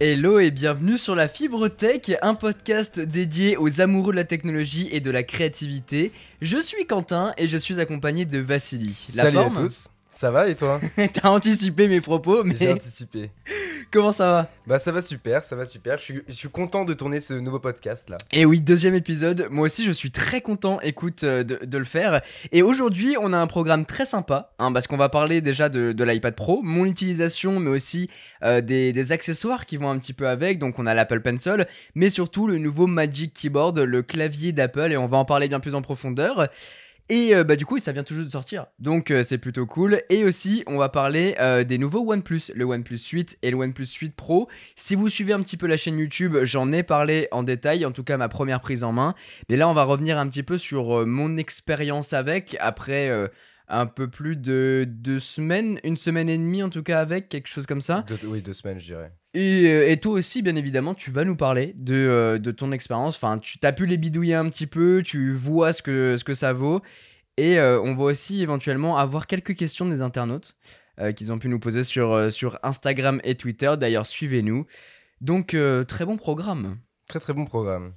Hello et bienvenue sur la Fibre Tech, un podcast dédié aux amoureux de la technologie et de la créativité. Je suis Quentin et je suis accompagné de Vassili. La Salut à tous. Ça va et toi T'as anticipé mes propos, mais. J'ai anticipé. Comment ça va? Bah ça va super, ça va super. Je suis, je suis, content de tourner ce nouveau podcast là. Et oui, deuxième épisode. Moi aussi, je suis très content, écoute, euh, de, de le faire. Et aujourd'hui, on a un programme très sympa, hein, parce qu'on va parler déjà de, de l'iPad Pro, mon utilisation, mais aussi euh, des, des, accessoires qui vont un petit peu avec. Donc on a l'Apple Pencil, mais surtout le nouveau Magic Keyboard, le clavier d'Apple, et on va en parler bien plus en profondeur. Et euh, bah du coup, ça vient toujours de sortir. Donc euh, c'est plutôt cool. Et aussi, on va parler euh, des nouveaux OnePlus, le OnePlus 8 et le OnePlus 8 Pro. Si vous suivez un petit peu la chaîne YouTube, j'en ai parlé en détail, en tout cas ma première prise en main. Mais là, on va revenir un petit peu sur mon expérience avec après un peu plus de deux semaines, une semaine et demie en tout cas avec, quelque chose comme ça. oui, deux semaines, je dirais. Et, toi aussi, bien évidemment, tu vas nous parler de, euh, de ton expérience. Enfin, tu as pu les bidouiller un petit peu, tu vois ce que, ce que ça vaut. Et euh, on va aussi éventuellement avoir quelques questions des internautes qu'ils ont pu nous poser sur, sur Instagram et Twitter. D'ailleurs, suivez-nous. Donc, très bon programme. Très très bon programme.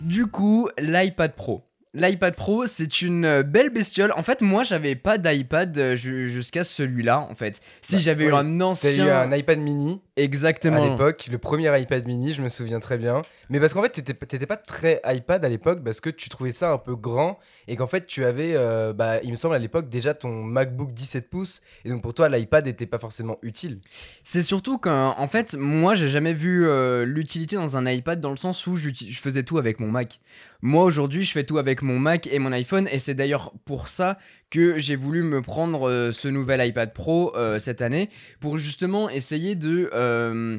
Du coup, l'iPad Pro. L'iPad Pro, c'est une euh, belle bestiole. En fait, moi, j'avais pas d'iPad euh, jusqu'à celui-là, en fait. Si bah, j'avais eu un ancien. T'as eu un iPad mini. Exactement. À l'époque, le premier iPad mini, je me souviens très bien. Mais parce qu'en fait, t'étais pas très iPad à l'époque parce que tu trouvais ça un peu grand et qu'en fait, tu avais, euh, bah, il me semble à l'époque, déjà ton MacBook 17 pouces. Et donc pour toi, l'iPad n'était pas forcément utile. C'est surtout qu'en fait, moi, j'ai jamais vu l'utilité dans un iPad dans le sens où je faisais tout avec mon Mac. Moi aujourd'hui, je fais tout avec mon Mac et mon iPhone et c'est d'ailleurs pour ça que j'ai voulu me prendre euh, ce nouvel iPad Pro euh, cette année pour justement essayer de, euh,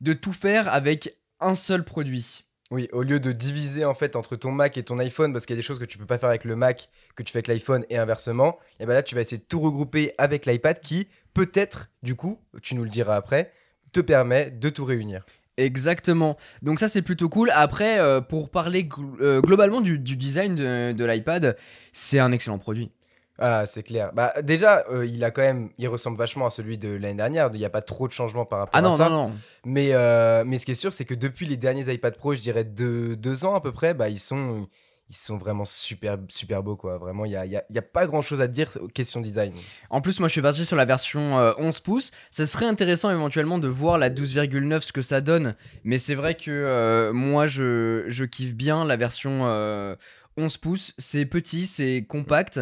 de tout faire avec un seul produit. Oui, au lieu de diviser en fait entre ton Mac et ton iPhone, parce qu'il y a des choses que tu peux pas faire avec le Mac, que tu fais avec l'iPhone et inversement, et ben là tu vas essayer de tout regrouper avec l'iPad qui, peut-être, du coup, tu nous le diras après, te permet de tout réunir. Exactement. Donc ça c'est plutôt cool. Après, euh, pour parler euh, globalement du, design de, l'iPad, c'est un excellent produit. Ah, c'est clair. Bah déjà, euh, il a quand même, il ressemble vachement à celui de l'année dernière. Il n'y a pas trop de changements par rapport ah non, à ça. Non, non. Mais, mais ce qui est sûr, c'est que depuis les derniers iPad Pro, je dirais deux, deux ans à peu près, bah ils sont, ils sont vraiment super, super beaux, quoi. Vraiment, il n'y a, y a, pas grand chose à dire question design. En plus, moi, je suis parti sur la version 11 euh, pouces. Ça serait intéressant éventuellement de voir la 12,9 ce que ça donne. Mais c'est vrai que euh, moi, je, je, kiffe bien la version euh, 11 pouces, c'est petit, c'est compact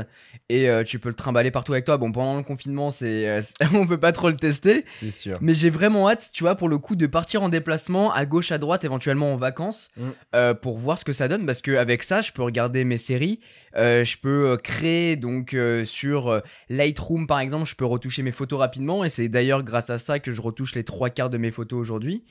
et euh, tu peux le trimballer partout avec toi. Bon, pendant le confinement, c'est euh, on peut pas trop le tester. C'est sûr. Mais j'ai vraiment hâte, tu vois, pour le coup, de partir en déplacement à gauche, à droite, éventuellement en vacances, mm. euh, pour voir ce que ça donne. Parce qu'avec ça, je peux regarder mes séries, je peux créer donc sur Lightroom par exemple, je peux retoucher mes photos rapidement et c'est d'ailleurs grâce à ça que je retouche les trois quarts de mes photos aujourd'hui.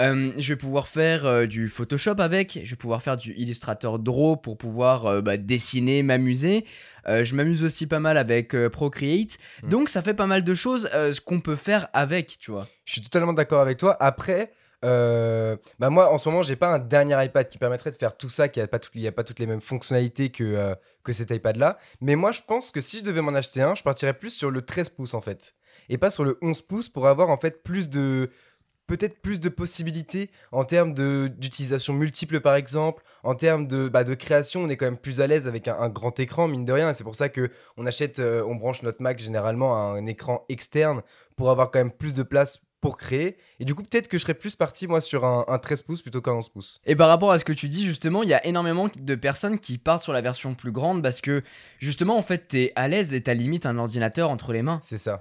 Euh, je vais pouvoir faire euh, du Photoshop avec, je vais pouvoir faire du Illustrator Draw pour pouvoir euh, bah, dessiner, m'amuser. je m'amuse aussi pas mal avec Procreate. Mm. Donc ça fait pas mal de choses ce qu'on peut faire avec, tu vois. Je suis totalement d'accord avec toi. Après, bah moi en ce moment j'ai pas un dernier iPad qui permettrait de faire tout ça, qui a pas, a pas toutes les mêmes fonctionnalités que, que cet iPad là. Mais moi je pense que si je devais m'en acheter un, je partirais plus sur le 13 pouces en fait. Et pas sur le 11 pouces pour avoir en fait plus de peut-être plus de possibilités en termes d'utilisation multiple par exemple, en termes de, bah, de création, on est quand même plus à l'aise avec un, grand écran, mine de rien, et c'est pour ça que on achète, euh, on branche notre Mac généralement à un écran externe pour avoir quand même plus de place pour créer. Et du coup, peut-être que je serais plus parti, moi, sur un, 13 pouces plutôt qu'un 11 pouces. Et par rapport à ce que tu dis, justement, il y a énormément de personnes qui partent sur la version plus grande parce que, justement, en fait, t'es à l'aise et t'as limite un ordinateur entre les mains. C'est ça.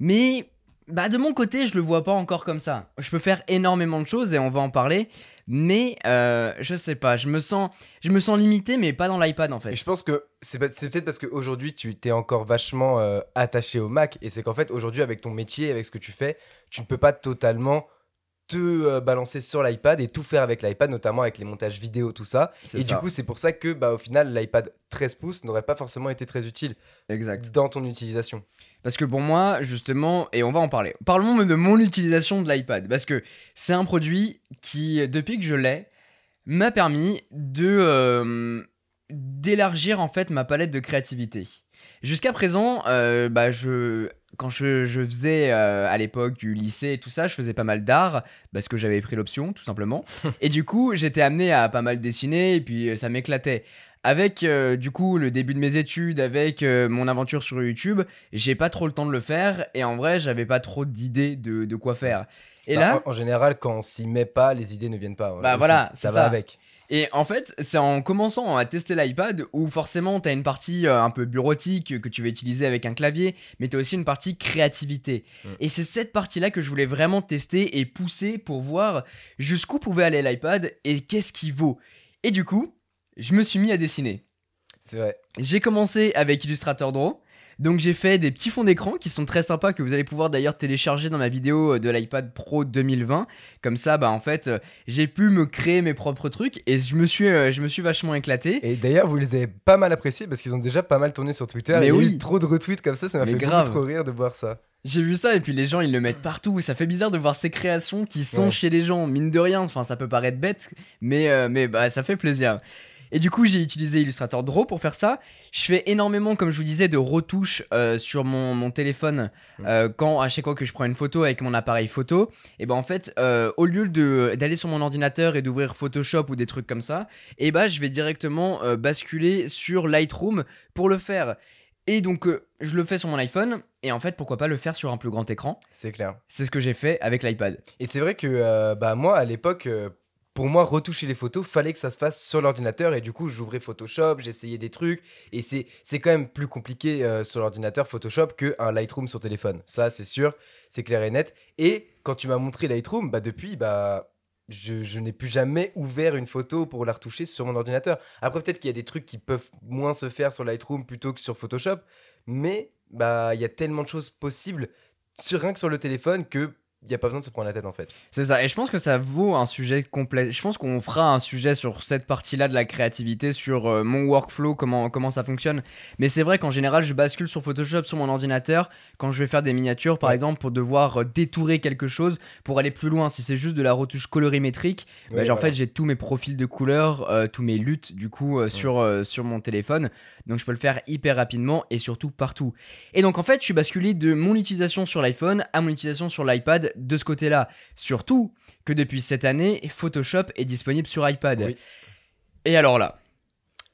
Mais bah de mon côté, je le vois pas encore comme ça. Je peux faire énormément de choses et on va en parler, mais euh, je sais pas, je me sens, je me sens limité, mais pas dans l'iPad en fait. Et je pense que c'est peut-être parce qu'aujourd'hui tu t'es encore vachement euh, attaché au Mac et c'est qu'en fait aujourd'hui avec ton métier, avec ce que tu fais, tu ne peux pas totalement te euh, balancer sur l'iPad et tout faire avec l'iPad, notamment avec les montages vidéo, tout ça. Et du coup, c'est pour ça que, bah, au final, l'iPad 13 pouces n'aurait pas forcément été très utile exact. dans ton utilisation. Parce que pour moi, justement, et on va en parler, parlons de mon utilisation de l'iPad. Parce que c'est un produit qui, depuis que je l'ai, m'a permis de euh, d'élargir en fait ma palette de créativité. Jusqu'à présent, euh, bah, je, quand je, je faisais euh, à l'époque du lycée et tout ça, je faisais pas mal d'art parce que j'avais pris l'option, tout simplement. et du coup, j'étais amené à pas mal dessiner et puis ça m'éclatait. Avec euh, du coup le début de mes études, avec euh, mon aventure sur YouTube, j'ai pas trop le temps de le faire et en vrai, j'avais pas trop d'idées de, de quoi faire. Et Bah, là, en, en général, quand on s'y met pas, les idées ne viennent pas. Bah voilà, ça va ça. avec. Et en fait, c'est en commençant à tester l'iPad où forcément tu as une partie euh, un peu bureautique que tu vas utiliser avec un clavier, mais tu as aussi une partie créativité. Mm. Et c'est cette partie-là que je voulais vraiment tester et pousser pour voir jusqu'où pouvait aller l'iPad et qu'est-ce qu'il vaut. Et du coup, je me suis mis à dessiner. C'est vrai. J'ai commencé avec Illustrator Draw. Donc j'ai fait des petits fonds d'écran qui sont très sympas que vous allez pouvoir d'ailleurs télécharger dans ma vidéo de l'iPad Pro 2020. Comme ça, bah en fait, euh, j'ai pu me créer mes propres trucs et je me suis, euh, je me suis vachement éclaté. Et d'ailleurs, vous les avez pas mal appréciés parce qu'ils ont déjà pas mal tourné sur Twitter. Mais Il y a oui. eu trop de retweets comme ça, ça m'a fait grave. trop rire de voir ça. J'ai vu ça et puis les gens ils le mettent partout. Ça fait bizarre de voir ces créations qui sont Ouais. chez les gens, mine de rien. Enfin, ça peut paraître bête, mais, euh, mais bah, ça fait plaisir. Et du coup, j'ai utilisé Illustrator Draw pour faire ça. Je fais énormément, comme je vous disais, de retouches euh, sur mon, mon téléphone Mm. euh, quand à chaque fois que je prends une photo avec mon appareil photo. Et ben en fait, euh, au lieu d'aller sur mon ordinateur et d'ouvrir Photoshop ou des trucs comme ça, et bah je vais directement basculer sur Lightroom pour le faire. Et donc, euh, je le fais sur mon iPhone. Et en fait, pourquoi pas le faire sur un plus grand écran? C'est clair. C'est ce que j'ai fait avec l'iPad. Et c'est vrai que euh, bah, moi, à l'époque, euh, pour moi, retoucher les photos, fallait que ça se fasse sur l'ordinateur. Et du coup, j'ouvrais Photoshop, j'essayais des trucs. Et c'est quand même plus compliqué euh, sur l'ordinateur Photoshop qu'un Lightroom sur téléphone. Ça, c'est sûr, c'est clair et net. Et quand tu m'as montré Lightroom, bah, depuis, bah, je, je n'ai plus jamais ouvert une photo pour la retoucher sur mon ordinateur. Après, peut-être qu'il y a des trucs qui peuvent moins se faire sur Lightroom plutôt que sur Photoshop. Mais bah, il y a tellement de choses possibles sur, rien que sur le téléphone que il n'y a pas besoin de se prendre la tête en fait. C'est ça, et je pense que ça vaut un sujet complet. Je pense qu'on fera un sujet sur cette partie-là de la créativité, sur euh, mon workflow, comment, comment ça fonctionne. Mais c'est vrai qu'en général, je bascule sur Photoshop sur mon ordinateur quand je vais faire des miniatures, par Ouais. exemple, pour devoir euh, détourer quelque chose pour aller plus loin. Si c'est juste de la retouche colorimétrique, bah, Ouais, en fait, j'ai tous mes profils de couleurs, euh, tous mes luttes, du coup, euh, sur, sur mon téléphone. Donc, je peux le faire hyper rapidement et surtout partout. Et donc, en fait, je suis basculé de mon utilisation sur l'iPhone à mon utilisation sur l'iPad de ce côté-là. Surtout que depuis cette année, Photoshop est disponible sur iPad. Oui. Et alors là,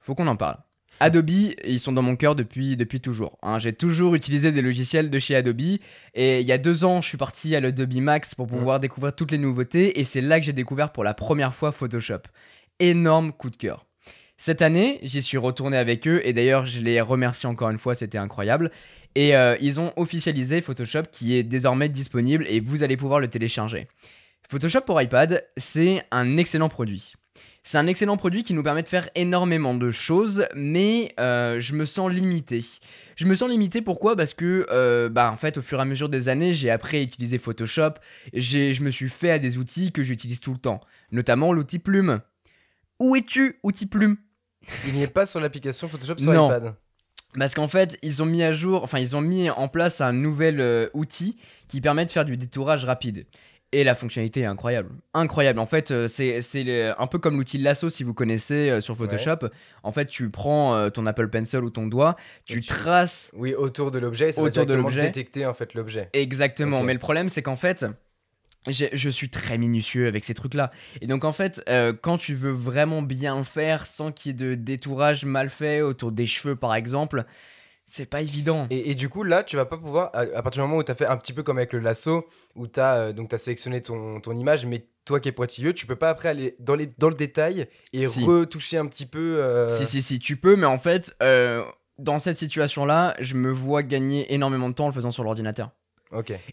faut qu'on en parle. Adobe, ils sont dans mon cœur depuis, depuis toujours. hein. J'ai toujours utilisé des logiciels de chez Adobe. Et il y a deux ans, je suis parti à l'Adobe Max pour pouvoir découvrir toutes les nouveautés. Et c'est là que j'ai découvert pour la première fois Photoshop. Énorme coup de cœur. Cette année, j'y suis retourné avec eux. Et d'ailleurs, je les remercie encore une fois, c'était incroyable. Et euh, ils ont officialisé Photoshop qui est désormais disponible et vous allez pouvoir le télécharger. Photoshop pour iPad, c'est un excellent produit. C'est un excellent produit qui nous permet de faire énormément de choses, mais euh, je me sens limité. Je me sens limité pourquoi? Parce que, euh, bah, en fait, au fur et à mesure des années, j'ai appris à utiliser Photoshop. J'ai, je me suis fait à des outils que j'utilise tout le temps, notamment l'outil Plume. Où es-tu, outil Plume? Il n'y est pas sur l'application Photoshop sur Non. iPad. Parce qu'en fait, ils ont mis à jour, enfin, ils ont mis en place un nouvel euh, outil qui permet de faire du détourage rapide. Et la fonctionnalité est incroyable. Incroyable. En fait, euh, c'est un peu comme l'outil Lasso si vous connaissez euh, sur Photoshop. En fait, tu prends euh, ton Apple Pencil ou ton doigt, tu traces Oui, autour de l'objet, et ça va Autour de directement l'objet. détecter en fait l'objet. Exactement, mais le problème c'est qu'en fait, je suis très minutieux avec ces trucs-là. Et donc en fait, euh, quand tu veux vraiment bien le faire sans qu'il y ait de détourage mal fait autour des cheveux par exemple, c'est pas évident. Et, et du coup, là, tu vas pas pouvoir, à, à partir du moment où tu as fait un petit peu comme avec le lasso, où tu as, donc as sélectionné ton, ton image, mais toi qui es pointilleux, tu peux pas après aller dans, les, dans le détail et Si. retoucher un petit peu. euh, Si, si, si, tu peux, mais en fait, euh, dans cette situation-là, je me vois gagner énormément de temps en le faisant sur l'ordinateur.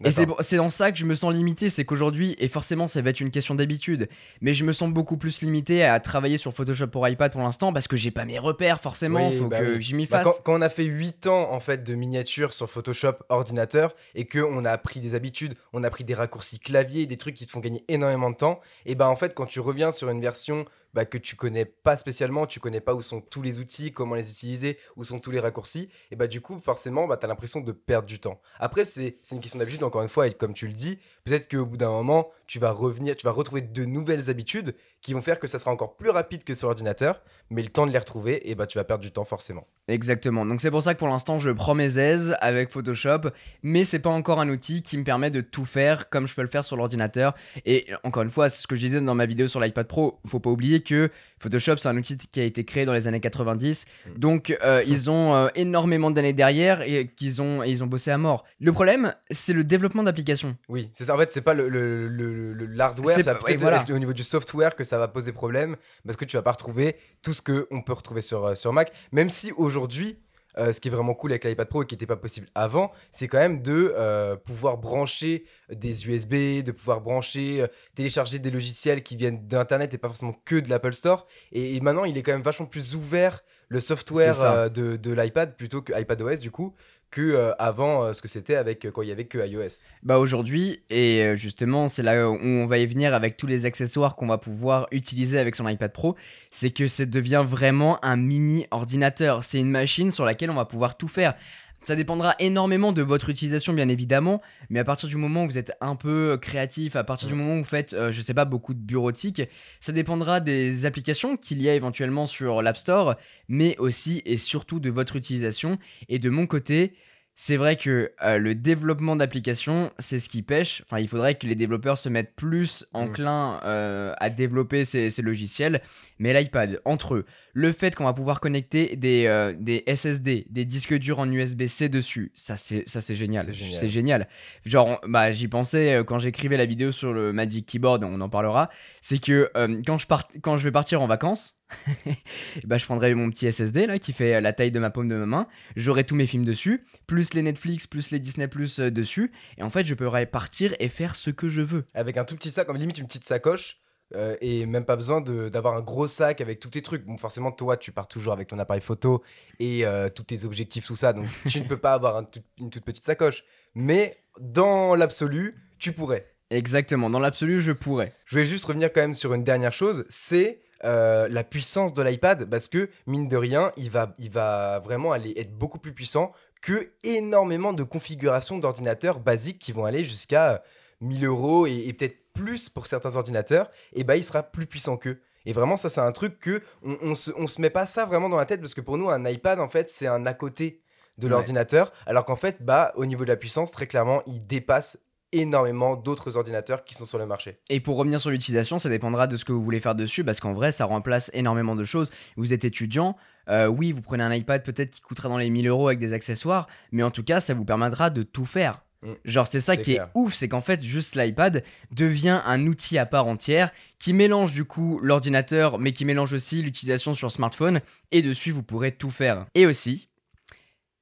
Et c'est dans ça que je me sens limité, c'est qu'aujourd'hui, et forcément ça va être une question d'habitude, mais je me sens beaucoup plus limité à travailler sur Photoshop pour iPad pour l'instant parce que j'ai pas mes repères forcément, Oui, faut bah que oui. j'y m'y Bah, fasse. quand, quand on a fait 8 ans en fait de miniatures sur Photoshop ordinateur et que on a appris des habitudes, on a pris des raccourcis clavier, des trucs qui te font gagner énormément de temps, et bah en fait quand tu reviens sur une version bah, que tu connais pas spécialement, tu connais pas où sont tous les outils, comment les utiliser, où sont tous les raccourcis, et bah du coup forcément bah, tu as l'impression de perdre du temps. Après c'est une question d'habitude encore une fois et comme tu le dis, peut-être qu'au bout d'un moment tu vas revenir, tu vas retrouver de nouvelles habitudes qui vont faire que ça sera encore plus rapide que sur ordinateur, mais le temps de les retrouver, et bah tu vas perdre du temps forcément. Exactement. Donc c'est pour ça que pour l'instant je prends mes aises avec Photoshop, mais c'est pas encore un outil qui me permet de tout faire comme je peux le faire sur l'ordinateur. Et encore une fois, c'est ce que je disais dans ma vidéo sur l'iPad Pro. Faut pas oublier que Photoshop c'est un outil qui a été créé dans les années 90, Mm. donc euh, ils ont euh, énormément d'années derrière et qu'ils ont et ils ont bossé à mort. Le problème, c'est le développement d'applications. Oui, c'est ça. En fait, c'est pas le, le, le- le- l'hardware, C'est ça va ouais, voilà. au niveau du software que ça va poser problème parce que tu vas pas retrouver tout ce qu'on peut retrouver sur, euh, sur Mac. Même si aujourd'hui, euh, ce qui est vraiment cool avec l'iPad Pro et qui n'était pas possible avant, c'est quand même de euh, pouvoir brancher des USB, de pouvoir brancher, euh, télécharger des logiciels qui viennent d'Internet et pas forcément que de l'Apple Store. Et, et maintenant, il est quand même vachement plus ouvert le software de l'iPad plutôt que iPadOS du coup que euh, avant euh, ce que c'était avec euh, quand il y avait que iOS. Bah aujourd'hui, et justement, c'est là où on va y venir avec tous les accessoires qu'on va pouvoir utiliser avec son iPad Pro, c'est que ça devient vraiment un mini ordinateur. C'est une machine sur laquelle on va pouvoir tout faire. Ça dépendra énormément de votre utilisation, bien évidemment, mais à partir du moment où vous êtes un peu créatif, à partir du Mm. moment où vous faites, euh, je sais pas, beaucoup de bureautique, ça dépendra des applications qu'il y a éventuellement sur l'App Store, mais aussi et surtout de votre utilisation. Et de mon côté, c'est vrai que euh, le développement d'applications, c'est ce qui pêche. Enfin, il faudrait que les développeurs se mettent plus enclins euh, à développer ces, ces logiciels. Mais l'iPad, entre eux, le fait qu'on va pouvoir connecter des, euh, des SSD, des disques durs en USB-C dessus, ça c'est génial. C'est génial. Génial. Genre, on- bah, j'y pensais euh, quand j'écrivais la vidéo sur le Magic Keyboard, on en parlera. C'est que euh, quand, je part... quand je vais partir en vacances, bah, je prendrai mon petit SSD là qui fait la taille de ma paume de ma main. J'aurai tous mes films dessus, plus les Netflix, plus les Disney Plus dessus. Et en fait, je pourrai partir et faire ce que je veux. avec un tout petit sac, comme limite une petite sacoche, euh, et même pas besoin d'avoir un gros sac avec tous tes trucs. Bon, forcément, toi, tu pars toujours avec ton appareil photo et euh, tous tes objectifs, tout ça, donc tu ne peux pas avoir un tout- une toute petite sacoche. Mais dans l'absolu, tu pourrais. Exactement, dans l'absolu, je pourrais. Je voulais juste revenir quand même sur une dernière chose, c'est euh, la puissance de l'iPad, parce que mine de rien, il va, il va vraiment aller être beaucoup plus puissant que énormément de configurations d'ordinateurs basiques qui vont aller jusqu'à euh, 1000 euros et, et peut-être plus pour certains ordinateurs, et bah il sera plus puissant qu'eux. Et vraiment, ça, c'est un truc que on, on se, on se met pas ça vraiment dans la tête parce que pour nous, un iPad, en fait, c'est un à côté de Ouais. l'ordinateur, alors qu'en fait, bah, au niveau de la puissance, très clairement, il dépasse énormément d'autres ordinateurs qui sont sur le marché. Et pour revenir sur l'utilisation, ça dépendra de ce que vous voulez faire dessus, parce qu'en vrai, ça remplace énormément de choses. Vous êtes étudiant, euh, oui, vous prenez un iPad peut-être qui coûtera dans les 1000 euros avec des accessoires, mais en tout cas, ça vous permettra de tout faire. Mm. Genre, c'est ça qui clair. est ouf, c'est qu'en fait, juste l'iPad devient un outil à part entière qui mélange du coup l'ordinateur, mais qui mélange aussi l'utilisation sur smartphone, et dessus, vous pourrez tout faire. Et aussi,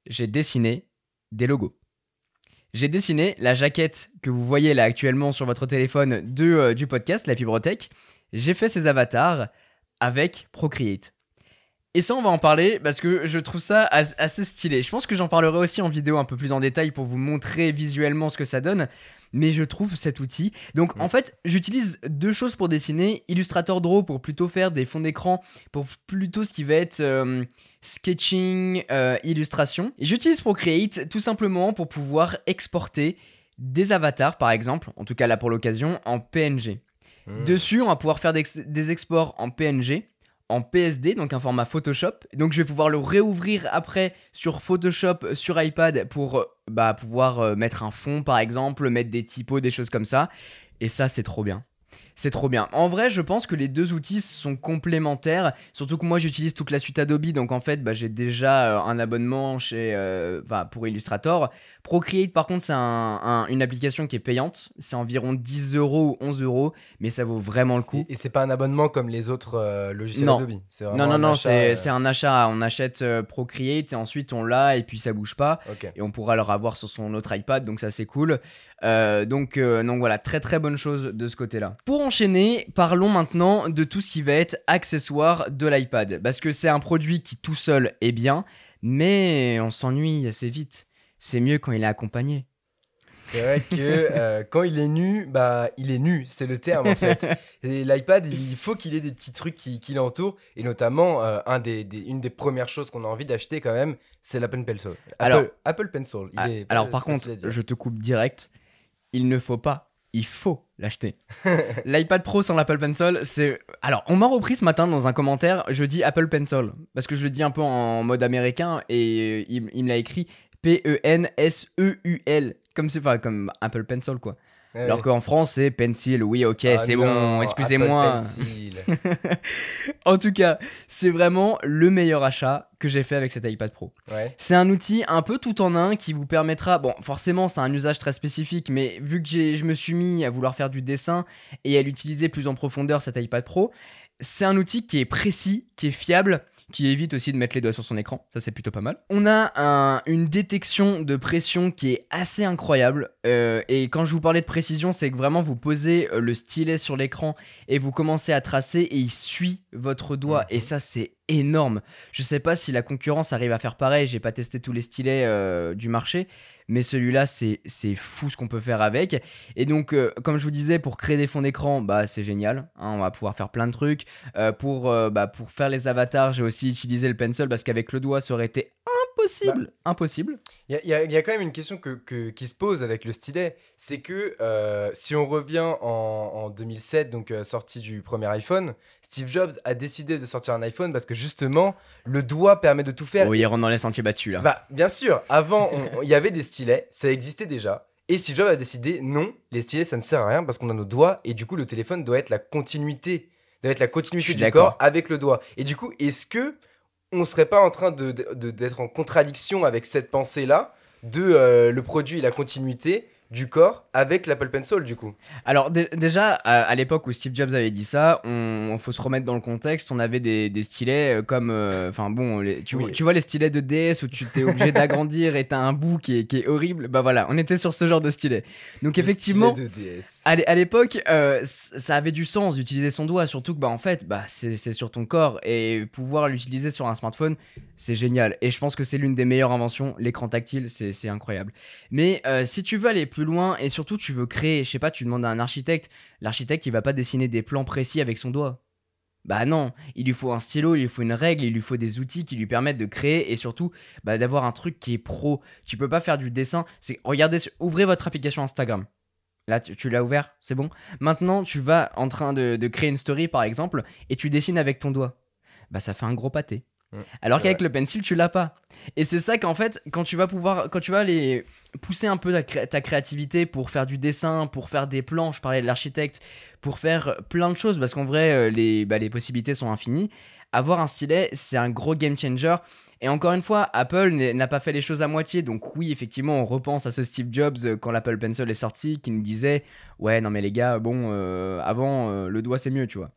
j'ai dessiné des logos. J'ai dessiné la jaquette que vous voyez là actuellement sur votre téléphone de, euh, du podcast, la Fibrotech. J'ai fait ces avatars avec Procreate. Et ça, on va en parler parce que je trouve ça as- assez stylé. Je pense que j'en parlerai aussi en vidéo un peu plus en détail pour vous montrer visuellement ce que ça donne. Mais je trouve cet outil. Donc en fait, j'utilise deux choses pour dessiner. Illustrator Draw pour plutôt faire des fonds d'écran, pour plutôt ce qui va être euh, sketching, euh, illustration. Et j'utilise Procreate tout simplement pour pouvoir exporter des avatars, par exemple, en tout cas là pour l'occasion, en PNG. Hmm. Dessus, on va pouvoir faire des, des exports en PNG, en PSD, donc un format Photoshop. Donc je vais pouvoir le réouvrir après sur Photoshop, sur iPad, pour euh, bah, pouvoir euh, mettre un fond par exemple, mettre des typos, des choses comme ça. Et ça, c'est trop bien. C'est trop bien. En vrai, je pense que les deux outils sont complémentaires. Surtout que moi, j'utilise toute la suite Adobe. Donc, en fait, bah, j'ai déjà euh, un abonnement chez, euh, pour Illustrator. Procreate, par contre, c'est un- un- une application qui est payante. C'est environ 10 euros ou 11 euros. Mais ça vaut vraiment le coup. Et, et c'est pas un abonnement comme les autres euh, logiciels Non. Adobe. Non, non, non, c'est euh, un achat. On achète Procreate et ensuite on l'a et puis ça bouge pas. Et on pourra le revoir sur son autre iPad, donc ça c'est cool. Euh, donc, euh, donc voilà, très très bonne chose de ce côté-là. Pour enchaîner, parlons maintenant de tout ce qui va être accessoire de l'iPad. Parce que c'est un produit qui tout seul est bien, mais on s'ennuie assez vite. C'est mieux quand il est accompagné. C'est vrai que euh, quand il est nu, bah il est nu, c'est le terme en fait. Et l'iPad, il faut qu'il ait des petits trucs qui, qui l'entourent, et notamment euh, un des, des- une des premières choses qu'on a envie d'acheter quand même, c'est l'Apple Pencil. Apple, Alors- Apple Pencil. il Ah, est- Alors par contre, je te coupe direct. Il ne faut pas, il faut l'acheter. L'iPad Pro sans l'Apple Pencil, c'est... Alors, on m'a repris ce matin dans un commentaire, je dis Apple Pencil, parce que je le dis un peu en mode américain, et il, il me l'a écrit P-E-N-S-E-U-L, comme, c'est, enfin, comme Apple Pencil, quoi. Ouais, Alors qu'en France, c'est Pencil, oui, ok, Ah c'est bon, excusez-moi. En tout cas, c'est vraiment le meilleur achat que j'ai fait avec cet iPad Pro. ouais. C'est un outil un peu tout en un qui vous permettra, bon forcément c'est un usage très spécifique, mais vu que je me suis mis à vouloir faire du dessin et à l'utiliser plus en profondeur cet iPad Pro, c'est un outil qui est précis, qui est fiable, qui évite aussi de mettre les doigts sur son écran, ça c'est plutôt pas mal. On a un- une détection de pression qui est assez incroyable, euh, et quand je vous parlais de précision, c'est que vraiment vous posez euh, le stylet sur l'écran et vous commencez à tracer et il suit votre doigt, Mhm. et ça c'est énorme. Je sais pas si la concurrence arrive à faire pareil, j'ai pas testé tous les stylets euh, du marché, mais celui-là c'est fou ce qu'on peut faire avec. Et donc, euh, comme je vous disais, pour créer des fonds d'écran, bah c'est génial, hein, on va pouvoir faire plein de trucs. Euh, pour, euh, bah, pour faire les avatars, j'ai aussi utilisé le pencil parce qu'avec le doigt ça aurait été impossible. Impossible. Il y, a- y y quand même une question que, que- qui se pose avec le stylet, c'est que euh, si on revient en, en 2007, donc euh, sortie du premier iPhone, Steve Jobs a décidé de sortir un iPhone parce que justement, le doigt permet de tout faire. Oh, il rentre dans les sentiers battus là. Bah, bien sûr, avant, il y avait des stylets, ça existait déjà. Et Steve Jobs a décidé, non, les stylets, ça ne sert à rien parce qu'on a nos doigts, et du coup, le téléphone doit être la continuité, doit être la continuité du d'accord. corps avec le doigt. Et du coup, est-ce que on serait pas en train de, de- de- d'être en contradiction avec cette pensée-là de euh, le produit et la continuité du corps avec l'Apple Pencil, du coup Alors dé- déjà, à, à l'époque où Steve Jobs avait dit ça, on, on faut se remettre dans le contexte, on avait des, des stylets euh, comme... euh, Enfin bon, les- tu, Oui. vois, tu vois les stylets de DS où tu t'es obligé d'agrandir et t'as un bout qui est, qui est horrible Bah voilà, on était sur ce genre de stylet. Donc effectivement... Le stylet de DS. À l'é- à l'époque, euh, ça avait du sens d'utiliser son doigt, surtout que bah en fait, bah c'est sur ton corps et pouvoir l'utiliser sur un smartphone, c'est génial. Et je pense que c'est l'une des meilleures inventions. L'écran tactile, c'est c'est incroyable. Mais euh, si tu veux aller plus loin et surtout tu veux créer, je sais pas, tu demandes à un architecte, l'architecte il va pas dessiner des plans précis avec son doigt. Bah non, il lui faut un stylo, il lui faut une règle, il lui faut des outils qui lui permettent de créer et surtout bah, d'avoir un truc qui est pro. Tu peux pas faire du dessin. C'est regardez, ouvrez votre application Instagram. Là, tu, tu l'as ouvert, c'est bon. Maintenant, tu vas en train de, de créer une story, par exemple, et tu dessines avec ton doigt. Bah, ça fait un gros pâté. Mm, Alors qu'avec le pencil, tu l'as pas. Et c'est ça qu'en fait, quand tu vas pouvoir, quand tu vas aller pousser un peu ta, cré- ta créativité pour faire du dessin, pour faire des plans, je parlais de l'architecte, pour faire plein de choses, parce qu'en vrai, euh, les, bah, les possibilités sont infinies. Avoir un stylet, c'est un gros game changer. Et encore une fois, Apple n'a pas fait les choses à moitié. Donc oui, effectivement, on repense à ce Steve Jobs euh, quand l'Apple Pencil est sorti, qui nous disait, ouais, non mais les gars, bon, euh, avant, euh, le doigt c'est mieux, tu vois.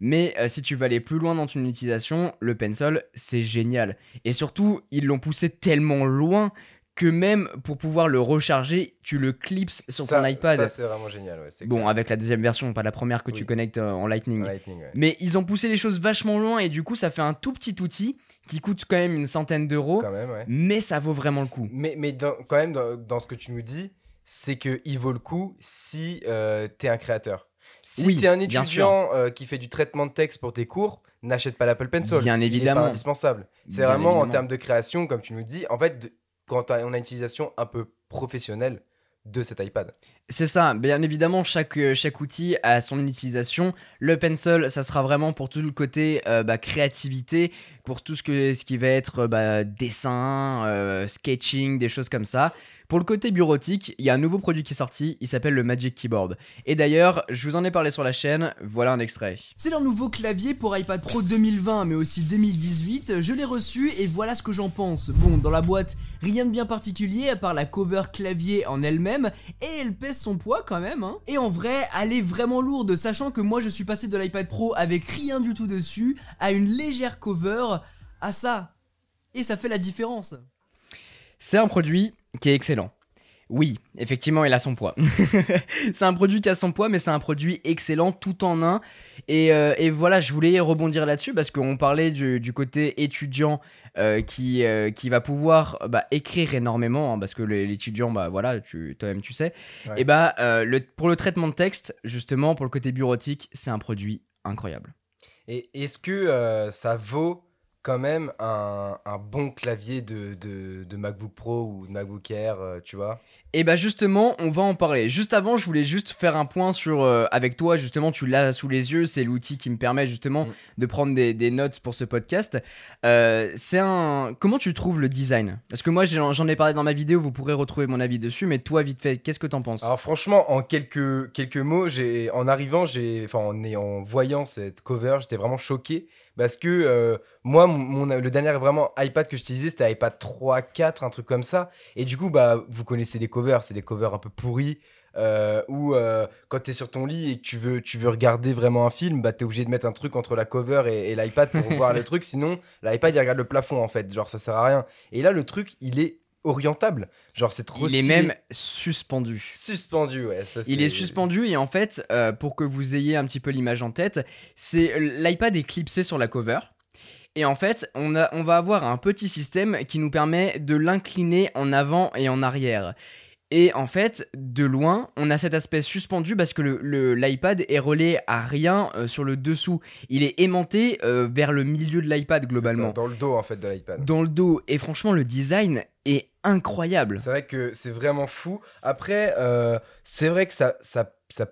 Mais si tu veux aller plus loin dans ton utilisation, le pencil, c'est génial. Et surtout, ils l'ont poussé tellement loin que même pour pouvoir le recharger, tu le clips sur ça, ton iPad. Ça, c'est vraiment génial. Ouais, bon, clair. avec la deuxième version, pas la première que tu connectes euh, en Lightning. Lightning, ouais. Mais ils ont poussé les choses vachement loin et du coup, ça fait un tout petit outil qui coûte quand même une centaine d'euros, ouais. mais ça vaut vraiment le coup. Mais, mais dans- quand même, dans, dans ce que tu nous dis, c'est qu'il vaut le coup si euh, t'es un créateur. Si Oui, t'es un bien étudiant euh, qui fait du traitement de texte pour tes cours, n'achète pas l'Apple Pencil. Bien Il est pas évidemment. indispensable. C'est vraiment en termes de création, comme tu nous dis, en fait, de- quand on a une utilisation un peu professionnelle de cet iPad. C'est ça, bien évidemment, chaque, euh, chaque outil a son utilisation. Le pencil, ça sera vraiment pour tout le côté euh, bah, créativité, pour tout ce, ce qui va être euh, bah, dessin, sketching, des choses comme ça. Pour le côté bureautique, il y a un nouveau produit qui est sorti, il s'appelle le Magic Keyboard. Et d'ailleurs, je vous en ai parlé sur la chaîne, voilà un extrait. C'est leur nouveau clavier pour iPad Pro 2020 mais aussi 2018, je l'ai reçu et voilà ce que j'en pense. Bon, dans la boîte, rien de bien particulier à part la cover clavier en elle-même et elle pèse son poids quand même. Hein. Et en vrai, elle est vraiment lourde, sachant que moi je suis passé de l'iPad Pro avec rien du tout dessus à une légère cover à ça. Et ça fait la différence. C'est un produit qui est excellent. Oui, effectivement, il a son poids. c'est un produit qui a son poids, mais c'est un produit excellent tout en un. Et, euh, et voilà, je voulais rebondir là-dessus parce qu'on parlait du, du côté étudiant euh, qui, euh, qui va pouvoir bah, écrire énormément, hein, parce que l'étudiant, bah, voilà, toi-même tu sais. Ouais. Et bah, le, pour le traitement de texte, justement, pour le côté bureautique, c'est un produit incroyable. Et est-ce que ça vaut quand même un, un bon clavier de, de, de MacBook Pro ou de MacBook Air, euh, tu vois Et bah justement, on va en parler. Juste avant, je voulais juste faire un point sur euh, avec toi. Justement, tu l'as sous les yeux. C'est l'outil qui me permet justement Mm. de prendre des, des notes pour ce podcast. Euh, c'est un. Comment tu trouves le design? Parce que moi, j'en ai parlé dans ma vidéo. Vous pourrez retrouver mon avis dessus. Mais toi, vite fait, qu'est-ce que t'en penses? Alors franchement, en quelques, quelques mots, j'ai, en arrivant, j'ai, enfin en, en voyant cette cover, j'étais vraiment choqué parce que euh, moi, mon, mon- le dernier vraiment iPad que j'utilisais, c'était iPad 3, 4, un truc comme ça. Et du coup, bah, vous connaissez les covers, c'est des covers un peu pourris. Euh, où euh, quand tu es sur ton lit et que tu veux, tu veux regarder vraiment un film, bah, tu es obligé de mettre un truc entre la cover et, et l'iPad pour voir le truc. Sinon, l'iPad il regarde le plafond en fait. Genre, ça sert à rien. Et là, le truc, il est orientable. Genre, c'est trop Il est même suspendu. Suspendu, ouais. Ça, Il est suspendu et en fait, euh, pour que vous ayez un petit peu l'image en tête, c'est l'iPad est clipsé sur la cover. Et en fait, on, a, on va avoir un petit système qui nous permet de l'incliner en avant et en arrière. Et en fait, de loin, on a cet aspect suspendu parce que l'iPad le, l'iPad est relié à rien euh, sur le dessous. Il est aimanté euh, vers le milieu de l'iPad globalement. ça, dans le dos en fait de l'iPad. Dans le dos. Et franchement, le design est incroyable. C'est vrai que c'est vraiment fou. Après, euh, c'est vrai que ça,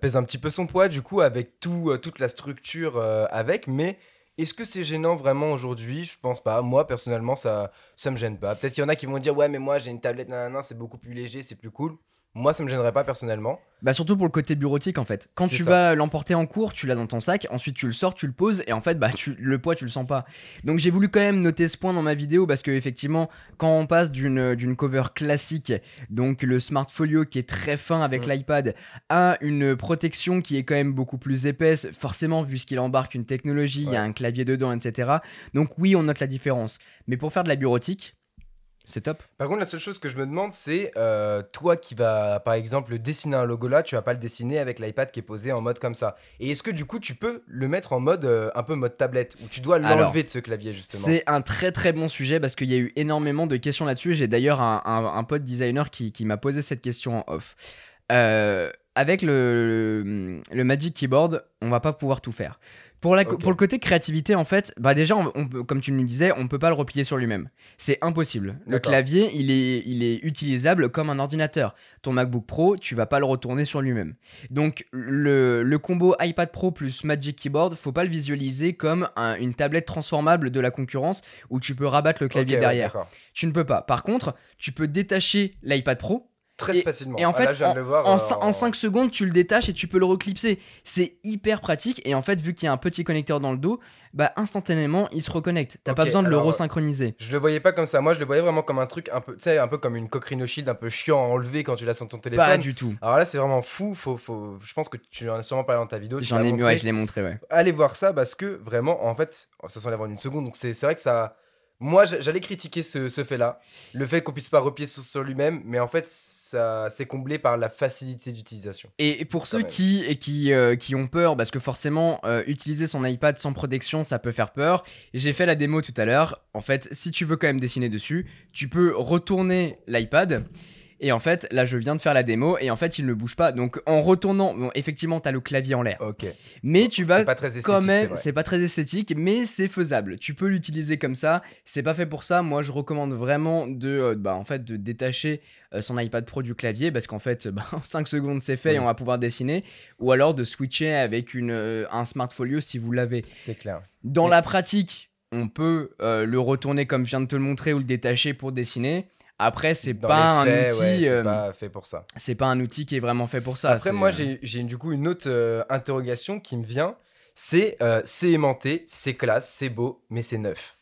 pèse un petit peu son poids du coup avec tout, euh, toute la structure euh, avec, mais est-ce que c'est gênant vraiment aujourd'hui? Je pense pas. Moi personnellement, ça, ça me gêne pas. Peut-être qu'il y en a qui vont dire ouais, mais moi j'ai une tablette, c'est beaucoup plus léger, c'est plus cool. Moi, ça me gênerait pas personnellement. Bah surtout pour le côté bureautique en fait. Quand tu ça. vas l'emporter en cours, tu l'as dans ton sac, ensuite tu le sors, tu le poses et en fait bah tu, le poids tu le sens pas. Donc j'ai voulu quand même noter ce point dans ma vidéo parce que effectivement quand on passe d'une d'une cover classique, donc le Smart Folio qui est très fin avec Mm. l'iPad, à une protection qui est quand même beaucoup plus épaisse, forcément puisqu'il embarque une technologie, il y a un clavier dedans, etc. Donc oui on note la différence. Mais pour faire de la bureautique, c'est top. Par contre, la seule chose que je me demande, c'est euh, toi qui vas, par exemple, dessiner un logo là, tu vas pas le dessiner avec l'iPad qui est posé en mode comme ça. Et est-ce que du coup, tu peux le mettre en mode euh, un peu mode tablette, où tu dois l'enlever de ce clavier justement? C'est un très très bon sujet parce qu'il y a eu énormément de questions là-dessus. J'ai d'ailleurs un, un- un pote designer qui, qui m'a posé cette question en off. Euh, avec le, le Magic Keyboard, on va pas pouvoir tout faire. Pour, la, pour le côté créativité, en fait, bah déjà, on, on peut- comme tu nous disais, on peut pas le replier sur lui-même. C'est impossible. Le clavier, il est, il est utilisable comme un ordinateur. Ton MacBook Pro, tu vas pas le retourner sur lui-même. Donc le, le combo iPad Pro plus Magic Keyboard, faut pas le visualiser comme un- une tablette transformable de la concurrence où tu peux rabattre le clavier derrière. tu ne peux pas. Par contre, tu peux détacher l'iPad Pro. Très Et- facilement. Et en Ah, là, fait, voir, en, euh, 5 secondes, tu le détaches et tu peux le reclipser. C'est hyper pratique. Et en fait, vu qu'il y a un petit connecteur dans le dos, bah instantanément, il se reconnecte. T'as pas besoin de le alors, resynchroniser. Je le voyais pas comme ça. Moi, je le voyais vraiment comme un truc un peu, tu sais, un peu comme une coquerine au shield, un peu chiant à enlever quand tu l'as sur ton téléphone. Pas du tout. Alors là, c'est vraiment fou. Faut, faut... Je pense que tu en as sûrement parlé dans ta vidéo. J'en ai ouais, je l'ai montré, ouais. allez voir ça parce que vraiment, en fait, oh, ça s'enlève en une seconde. Donc c'est vrai que ça. Moi, j'a- j'allais critiquer ce, ce fait-là, le fait qu'on puisse pas replier sur, sur lui-même, mais en fait, ça c'est comblé par la facilité d'utilisation. Et pour ceux même. qui, et qui, euh, qui ont peur, parce que forcément, euh, utiliser son iPad sans protection, ça peut faire peur. J'ai fait la démo tout à l'heure. En fait, si tu veux quand même dessiner dessus, tu peux retourner l'iPad. Et en fait, là, je viens de faire la démo et en fait, il ne bouge pas. Donc, en retournant, bon, effectivement, tu as le clavier en l'air. Ok. Mais tu vas C'est pas très esthétique. quand c'est même, c'est pas très esthétique, mais c'est faisable. Tu peux l'utiliser comme ça. C'est pas fait pour ça. Moi, je recommande vraiment de, euh, bah, en fait, de détacher euh, son iPad Pro du clavier parce qu'en fait, bah, en 5 secondes, c'est fait et on va pouvoir dessiner. Ou alors de switcher avec une, euh, un Smart Folio si vous l'avez. C'est clair. Dans la pratique, on peut euh, le retourner comme je viens de te le montrer ou le détacher pour dessiner. Après, c'est pas un outil. ouais, c'est euh, pas fait pour ça. C'est pas un outil qui est vraiment fait pour ça. Après, moi, j'ai j'ai du coup une autre euh, interrogation qui me vient. C'est euh, c'est aimanté, c'est classe, c'est beau, mais c'est neuf.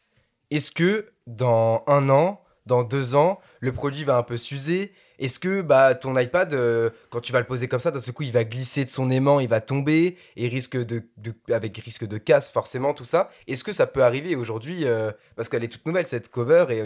Est-ce que dans un an, dans deux ans, le produit va un peu s'user? Est-ce que bah, ton iPad, euh, quand tu vas le poser comme ça, d'un seul coup, il va glisser de son aimant, il va tomber, et risque de, avec risque de casse, forcément, tout ça Est-ce que ça peut arriver aujourd'hui euh, Parce qu'elle est toute nouvelle, cette cover, et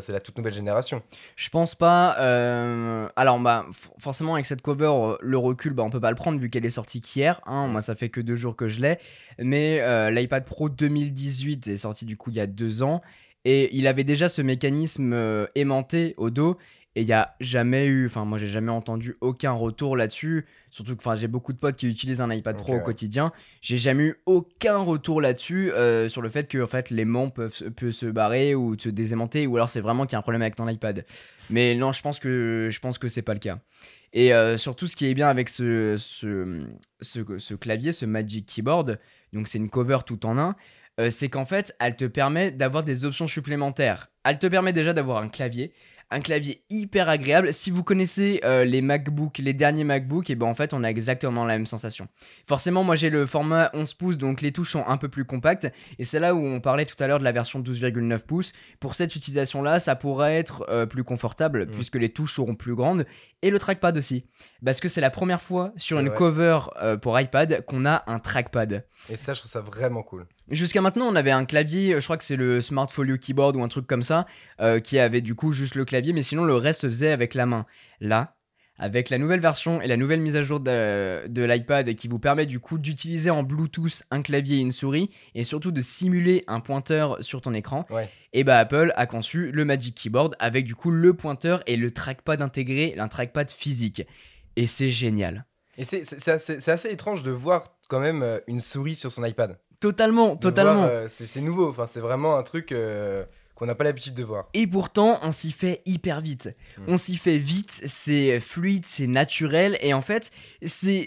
c'est la toute nouvelle génération. Je pense pas. euh, Alors, bah, forcément, avec cette cover, le recul, bah, on peut pas le prendre vu qu'elle est sortie qu'hier. hein. Moi, ça fait que deux jours que je l'ai. Mais l'iPad Pro 2018 est sorti du coup il y a deux ans. Et il avait déjà ce mécanisme aimanté au dos. Et il y a jamais eu. Enfin, moi, j'ai jamais entendu aucun retour là-dessus. Surtout que j'ai beaucoup de potes qui utilisent un iPad Pro au ouais. quotidien. J'ai jamais eu aucun retour là-dessus euh, sur le fait que en fait, l'aimant peuvent, se- peut se barrer ou se désaimanter. Ou alors, c'est vraiment qu'il y a un problème avec ton iPad. Mais non, je pense que je pense que c'est pas le cas. Et euh, surtout, ce qui est bien avec ce, ce, ce, ce clavier, ce Magic Keyboard, donc c'est une cover tout en un, euh, c'est qu'en fait, elle te permet d'avoir des options supplémentaires. Elle te permet déjà d'avoir un clavier, un clavier hyper agréable. Si vous connaissez euh, les MacBook, les derniers MacBook, et ben en fait, on a exactement la même sensation. Forcément, moi j'ai le format 11 pouces, donc les touches sont un peu plus compactes. Et c'est là où on parlait tout à l'heure de la version 12,9 pouces. Pour cette utilisation-là, ça pourrait être euh, plus confortable, Mm. puisque les touches seront plus grandes. Et le trackpad aussi. Parce que c'est la première fois sur une vrai. cover euh, pour iPad qu'on a un trackpad. Et ça, je trouve ça vraiment cool. Jusqu'à maintenant, on avait un clavier, je crois que c'est le Smart Folio Keyboard ou un truc comme ça, euh, qui avait du coup juste le clavier, mais sinon le reste faisait avec la main. Là, avec la nouvelle version et la nouvelle mise à jour de, de l'iPad qui vous permet du coup d'utiliser en Bluetooth un clavier et une souris, et surtout de simuler un pointeur sur ton écran, Ouais. et bah Apple a conçu le Magic Keyboard avec du coup le pointeur et le trackpad intégré, un trackpad physique. Et c'est génial. Et c'est assez, assez étrange de voir quand même euh, une souris sur son iPad. Totalement, totalement. euh, c'est c'est nouveau, enfin, c'est vraiment un truc euh, qu'on n'a pas l'habitude de voir. Et pourtant, on s'y fait hyper vite. Mm. On s'y fait vite, c'est fluide, c'est naturel. Et en fait, c'est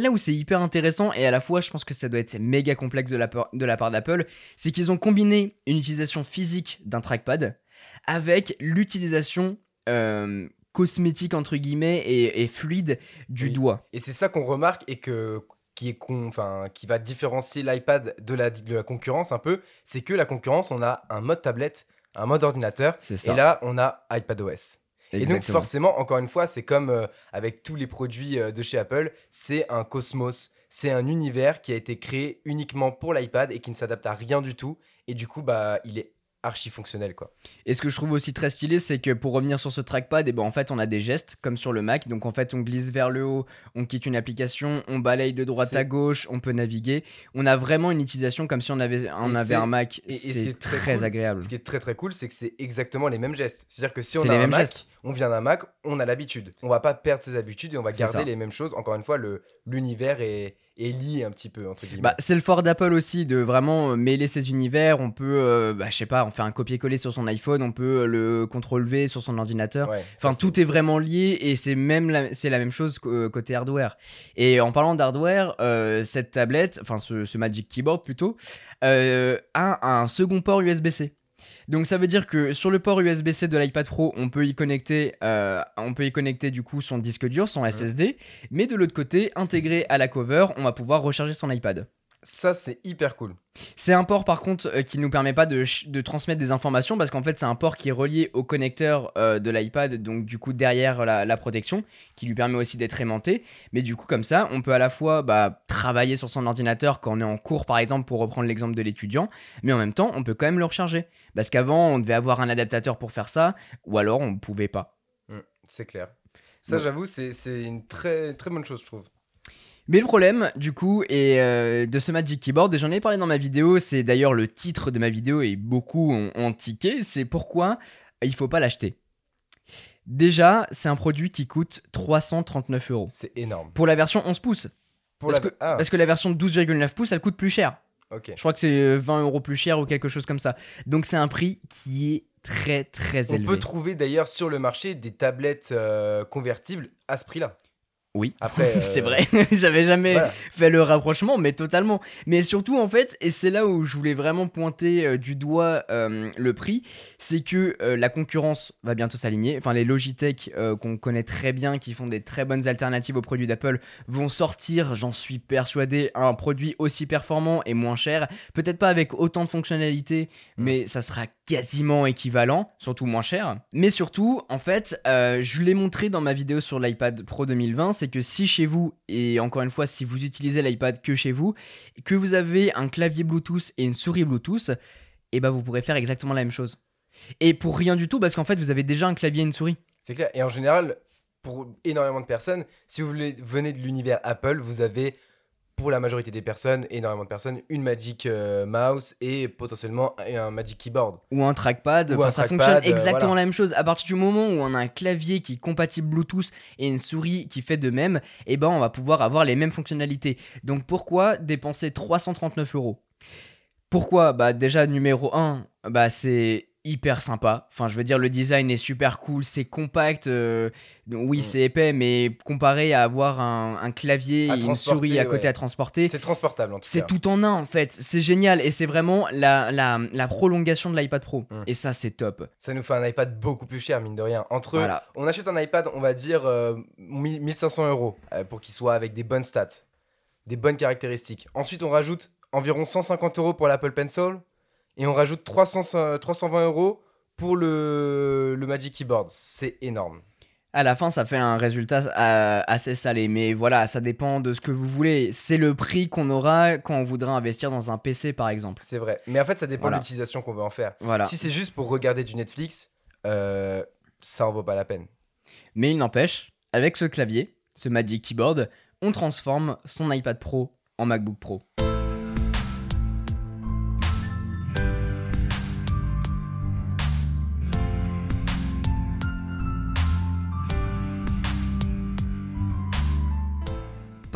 là où c'est hyper intéressant. Et à la fois, je pense que ça doit être méga complexe de la, part- de la part d'Apple. C'est qu'ils ont combiné une utilisation physique d'un trackpad avec l'utilisation euh, cosmétique, entre guillemets, et, et fluide du Oui. doigt. Et c'est ça qu'on remarque et que qui est con, enfin qui va différencier l'iPad de la, de la concurrence un peu, c'est que la concurrence, on a un mode tablette, un mode ordinateur, ça. et là on a iPadOS. Et donc forcément, encore une fois, c'est comme euh, avec tous les produits euh, de chez Apple, c'est un cosmos, c'est un univers qui a été créé uniquement pour l'iPad et qui ne s'adapte à rien du tout. Et du coup, bah, il est archi fonctionnel quoi. Et ce que je trouve aussi très stylé, c'est que pour revenir sur ce trackpad, et ben en fait on a des gestes comme sur le Mac. Donc en fait on glisse vers le haut, on quitte une application, on balaye de droite à gauche, on peut naviguer. On a vraiment une utilisation comme si on avait, on un Mac. et- ce C'est est très très, cool, agréable. Ce qui est très très cool, c'est que c'est exactement les mêmes gestes. C'est-à-dire que si on a les un mêmes Mac, gestes. on vient d'un Mac, on a l'habitude. On va pas perdre ses habitudes et on va garder ça. les mêmes choses. Encore une fois, le l'univers est, est lié un petit peu entre guillemets. Bah, c'est le fort d'Apple aussi de vraiment euh, mêler ces univers. On peut, euh, bah, je sais pas, on fait un copier-coller sur son iPhone, on peut euh, le CTRL-V sur son ordinateur. Ouais, Enfin, tout est vraiment lié et c'est même la, c'est la même chose euh, côté hardware. Et en parlant d'hardware, euh, cette tablette, enfin ce, ce Magic Keyboard plutôt, euh, a un second port USB-C. Donc ça veut dire que sur le port USB-C de l'iPad Pro, on peut y connecter, euh, on peut y connecter du coup son disque dur, son SSD, mais de l'autre côté, intégré à la cover, on va pouvoir recharger son iPad. Ça, c'est hyper cool. C'est un port par contre euh, qui nous permet pas de, transmettre des informations parce qu'en fait c'est un port qui est relié au connecteur euh, de l'iPad donc du coup derrière la, la protection qui lui permet aussi d'être aimanté mais du coup comme ça on peut à la fois bah, travailler sur son ordinateur quand on est en cours par exemple pour reprendre l'exemple de l'étudiant mais en même temps on peut quand même le recharger parce qu'avant on devait avoir un adaptateur pour faire ça ou alors on ne pouvait pas Mm, c'est clair. Ça, j'avoue, c'est c'est une très très bonne chose, je trouve. Mais le problème, du coup, est euh, de ce Magic Keyboard, et j'en ai parlé dans ma vidéo, c'est d'ailleurs le titre de ma vidéo et beaucoup ont, ont tiqué, c'est pourquoi il faut pas l'acheter. Déjà, c'est un produit qui coûte 339 euros. C'est énorme. Pour la version 11 pouces. Pour Parce, la... que, Ah, parce que la version 12,9 pouces, elle coûte plus cher. Je crois que c'est euh, 20 euros plus cher ou quelque chose comme ça. Donc c'est un prix qui est très très On élevé. peut trouver d'ailleurs sur le marché des tablettes euh, convertibles à ce prix-là. Oui, Après, c'est euh, vrai. J'avais jamais voilà. fait le rapprochement, mais totalement. Mais surtout, en fait, et c'est là où je voulais vraiment pointer euh, du doigt euh, le prix, c'est que la concurrence va bientôt s'aligner. Enfin, les Logitech qu'on connaît très bien, qui font des très bonnes alternatives aux produits d'Apple, vont sortir, j'en suis persuadé, un produit aussi performant et moins cher. Peut-être pas avec autant de fonctionnalités, Mm. mais ça sera quasiment équivalent, surtout moins cher. Mais surtout, en fait, je l'ai montré dans ma vidéo sur l'iPad Pro 2020, c'est que si chez vous, et encore une fois, si vous utilisez l'iPad que chez vous, que vous avez un clavier Bluetooth et une souris Bluetooth, et ben vous pourrez faire exactement la même chose. Et pour rien du tout, parce qu'en fait, vous avez déjà un clavier et une souris. C'est clair. Et en général, pour énormément de personnes, si vous venez de l'univers Apple, vous avez, pour la majorité des personnes, énormément de personnes, une Magic euh, Mouse et potentiellement un, Magic Keyboard. Ou un trackpad, Ou enfin un ça trackpad, fonctionne euh, exactement voilà. la même chose. À partir du moment où on a un clavier qui est compatible Bluetooth et une souris qui fait de même, et ben on va pouvoir avoir les mêmes fonctionnalités. Donc pourquoi dépenser 339 euros? Pourquoi? Bah déjà numéro 1, bah c'est hyper sympa. Enfin je veux dire le design est super cool, c'est compact. euh, oui Mm. c'est épais, mais comparé à avoir un, un clavier et une souris à côté ouais. à transporter, C'est transportable en tout c'est cas. tout en un en fait, c'est génial et c'est vraiment la, la, la prolongation de l'iPad Pro. Mm. Et ça c'est top. Ça nous fait un iPad beaucoup plus cher, mine de rien. Entre Voilà. on achète un iPad, on va dire euh, 1000 1500 euros euh, pour qu'il soit avec des bonnes stats, des bonnes caractéristiques. Ensuite, on rajoute environ 150 euros pour l'Apple Pencil et on rajoute 300, euh, 320 euros pour le, le Magic Keyboard. C'est énorme. À la fin, ça fait un résultat euh, assez salé, mais voilà, ça dépend de ce que vous voulez. C'est le prix qu'on aura quand on voudra investir dans un PC par exemple. C'est vrai. Mais en fait, ça dépend Voilà. de l'utilisation qu'on veut en faire. Voilà. Si c'est juste pour regarder du Netflix, euh, ça en vaut pas la peine. Mais il n'empêche, avec ce clavier, ce Magic Keyboard, on transforme son iPad Pro en MacBook Pro.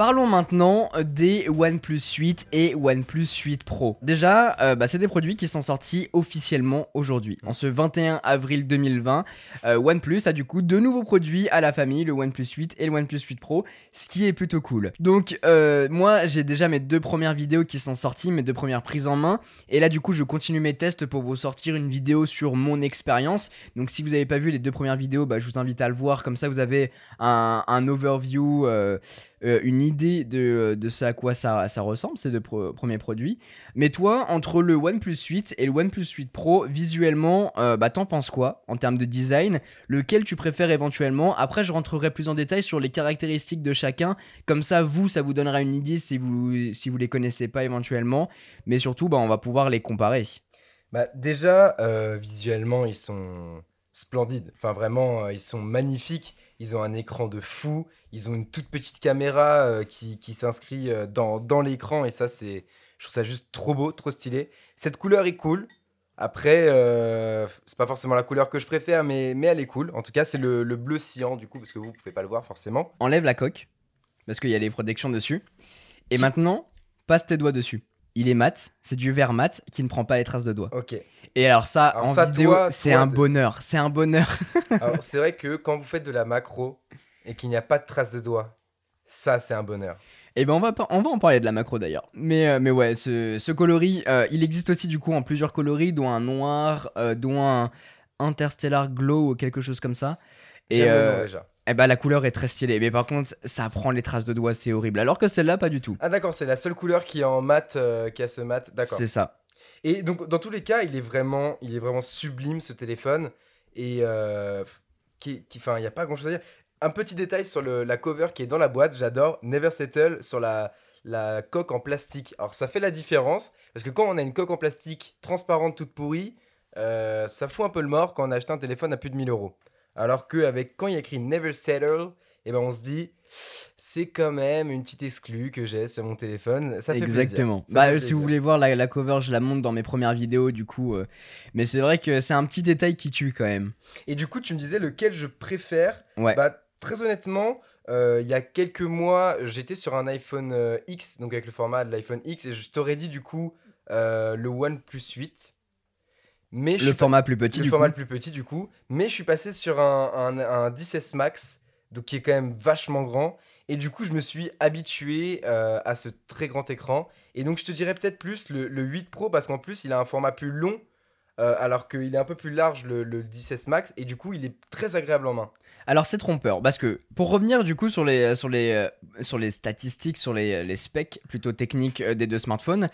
Parlons maintenant des OnePlus 8 et OnePlus 8 Pro. Déjà, euh, bah, c'est des produits qui sont sortis officiellement aujourd'hui. En ce 21 avril 2020, euh, OnePlus a du coup deux nouveaux produits à la famille, le OnePlus 8 et le OnePlus 8 Pro, ce qui est plutôt cool. Donc euh, moi j'ai déjà mes deux premières vidéos qui sont sorties, mes deux premières prises en main, et là du coup je continue mes tests pour vous sortir une vidéo sur mon expérience. Donc si vous n'avez pas vu les deux premières vidéos, bah, je vous invite à le voir, comme ça vous avez un, un overview, euh, euh, une idée de, de ce à quoi ça, ça ressemble, ces deux premiers produits. Mais toi, entre le OnePlus 8 et le OnePlus 8 Pro, visuellement, euh, bah, t'en penses quoi en termes de design? Lequel tu préfères éventuellement? Après, je rentrerai plus en détail sur les caractéristiques de chacun. Comme ça, vous, ça vous donnera une idée si vous, si vous les connaissez pas éventuellement. Mais surtout, bah, on va pouvoir les comparer. Bah, déjà, euh, visuellement, ils sont splendides. Enfin, vraiment, euh, ils sont magnifiques. Ils ont un écran de fou. Ils ont une toute petite caméra euh, qui, qui s'inscrit euh, dans, dans l'écran. Et ça, c'est. Je trouve ça juste trop beau, trop stylé. Cette couleur est cool. Après, euh, c'est pas forcément la couleur que je préfère, mais, mais elle est cool. En tout cas, c'est le, le bleu cyan, du coup, parce que vous pouvez pas le voir forcément. Enlève la coque, parce qu'il y a les protections dessus. Et maintenant, passe tes doigts dessus. Il est mat, c'est du verre mat qui ne prend pas les traces de doigts. Ok. Et alors ça, Alors en ça, vidéo, c'est un bonheur, c'est un bonheur. Alors, c'est vrai que quand vous faites de la macro et qu'il n'y a pas de traces de doigts, ça, c'est un bonheur. Et ben on va, on va en parler de la macro d'ailleurs. Mais, euh, mais ouais, ce, ce coloris, euh, il existe aussi du coup en plusieurs coloris, dont un noir, euh, dont un interstellar glow ou quelque chose comme ça. Et le nom déjà. eh ben la couleur est très stylée. Mais par contre, ça prend les traces de doigts, c'est horrible. Alors que celle-là, pas du tout. Ah d'accord, c'est la seule couleur qui est en mat, qui a ce mat. D'accord. C'est ça. Et donc dans tous les cas, il est vraiment, il est vraiment sublime ce téléphone. Et euh, qui, il n'y a pas grand chose à dire. Un petit détail sur le- la cover qui est dans la boîte, j'adore. Never Settle sur la, la coque en plastique. Alors ça fait la différence parce que quand on a une coque en plastique transparente toute pourrie, euh, ça fout un peu le mort quand on a acheté un téléphone à plus de 1000 euros. Alors que avec quand il y a écrit Never Settle, et ben on se dit c'est quand même une petite exclue que j'ai sur mon téléphone. Ça fait plaisir. Exactement. Ça Bah, fait si vous plaisir. voulez voir la, la cover, je la montre dans mes premières vidéos du coup. euh, Mais c'est vrai que c'est un petit détail qui tue quand même. Et du coup, tu me disais lequel je préfère. Ouais. Bah, très honnêtement, euh, il y a quelques mois, j'étais sur un iPhone euh, X, donc avec le format de l'iPhone X, et je t'aurais dit du coup le OnePlus 8. Mais le pas- format plus petit le du format coup. plus petit du coup. Mais je suis passé sur un, un, un 10S Max, donc qui est quand même vachement grand. Et du coup, je me suis habitué euh, à ce très grand écran. Et donc, je te dirais peut-être plus le, le 8 Pro parce qu'en plus, il a un format plus long. euh, alors qu'il est un peu plus large le, le 10S Max et du coup il est très agréable en main. Alors c'est trompeur parce que pour revenir du coup sur les sur les euh, sur les statistiques, sur les, les specs plutôt techniques euh, des deux smartphones,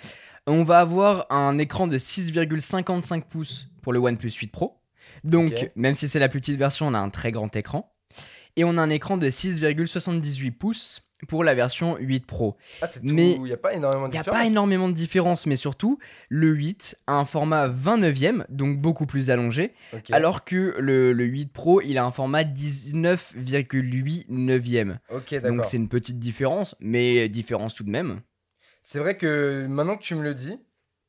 on va avoir un écran de 6,55 pouces pour le OnePlus 8 Pro. Donc même si c'est la plus petite version, on a un très grand écran et on a un écran de 6,78 pouces pour la version 8 Pro. Ah c'est tout, Mais il n'y a pas énormément Il de n'y a différence. pas énormément de différence, mais surtout, le 8 a un format 29e, donc beaucoup plus allongé, alors que le, le 8 Pro, il a un format 19,8 neuvième. ok Donc c'est une petite différence, mais différence tout de même. C'est vrai que maintenant que tu me le dis,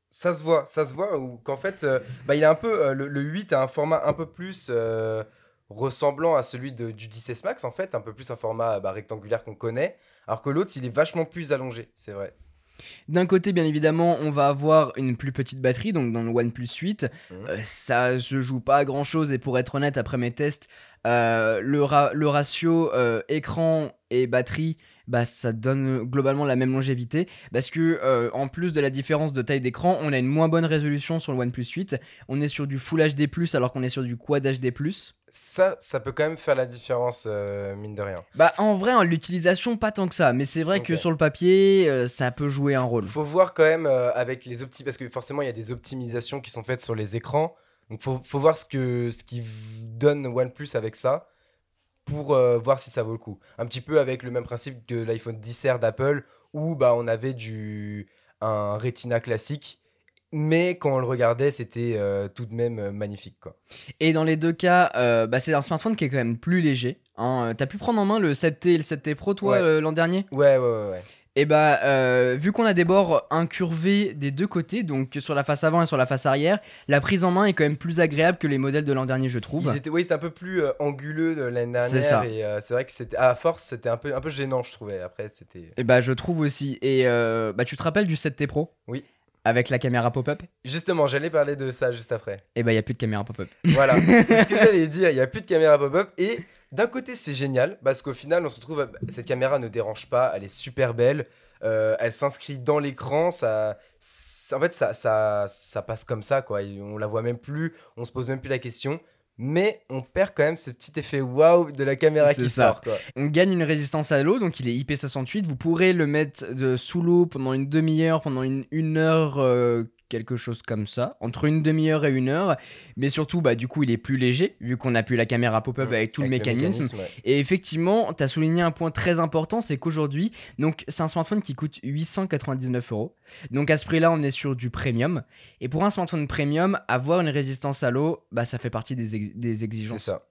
ça se voit, ça se voit ou qu'en fait, euh, bah, il a un peu euh, le, le 8 a un format un peu plus euh, ressemblant à celui de- du 10S Max en fait, un peu plus un format bah, rectangulaire qu'on connaît, alors que l'autre il est vachement plus allongé, c'est vrai. D'un côté, bien évidemment, on va avoir une plus petite batterie, donc dans le OnePlus 8, Mhm. euh, ça se joue pas à grand chose, et pour être honnête, après mes tests, euh, le, ra- le ratio euh, écran et batterie, bah, ça donne globalement la même longévité, parce que euh, en plus de la différence de taille d'écran, on a une moins bonne résolution sur le OnePlus 8, on est sur du Full HD+, alors qu'on est sur du Quad HD+. Ça, ça peut quand même faire la différence euh, mine de rien. Bah en vrai, en l'utilisation, pas tant que ça, mais c'est vrai que sur le papier, euh, ça peut jouer un rôle. Faut voir quand même euh, avec les opti parce que forcément il y a des optimisations qui sont faites sur les écrans. Donc faut, faut voir ce que ce qui donne OnePlus avec ça pour voir si ça vaut le coup. Un petit peu avec le même principe que l'iPhone 10R d'Apple où bah on avait du un Retina classique mais quand on le regardait c'était euh, tout de même euh, magnifique quoi. Et dans les deux cas, euh, bah, c'est un smartphone qui est quand même plus léger. Hein. T'as pu prendre en main le 7T et le 7T Pro, toi, Ouais. l'an dernier? Ouais ouais ouais. ouais. Et bah, euh, vu qu'on a des bords incurvés des deux côtés, donc sur la face avant et sur la face arrière, la prise en main est quand même plus agréable que les modèles de l'an dernier, je trouve. Ils étaient, ouais, c'était un peu plus anguleux de l'année dernière C'est ça. et c'est vrai que c'était à force c'était un peu un peu gênant je trouvais. Après c'était Et bah, je trouve aussi. Et bah, tu te rappelles du 7T Pro? Oui. Avec la caméra pop-up Justement, j'allais parler de ça juste après. Et bah, il y a plus de caméra pop-up. Voilà, c'est ce que j'allais dire. Il n'y a plus de caméra pop-up. Et d'un côté, c'est génial parce qu'au final, on se retrouve. Cette caméra ne dérange pas, elle est super belle. euh, elle s'inscrit dans l'écran. Ça, ça- en fait, ça, ça, ça passe comme ça. Quoi. Et on la voit même plus, on se pose même plus la question. Mais on perd quand même ce petit effet waouh de la caméra qui ça. sort. Quoi. On gagne une résistance à l'eau, donc il est IP68. Vous pourrez le mettre de sous l'eau pendant une demi-heure, pendant une, une heure, euh, quelque chose comme ça, entre une demi-heure et une heure. Mais surtout, bah, du coup, il est plus léger, vu qu'on a plus la caméra pop-up avec tout le mécanisme. ouais. Et effectivement, tu as souligné un point très important, c'est qu'aujourd'hui, donc c'est un smartphone qui coûte 899 euros. Donc à ce prix-là, on est sur du premium. Et pour un smartphone premium, avoir une résistance à l'eau, bah ça fait partie des, ex- des C'est exigences. ça.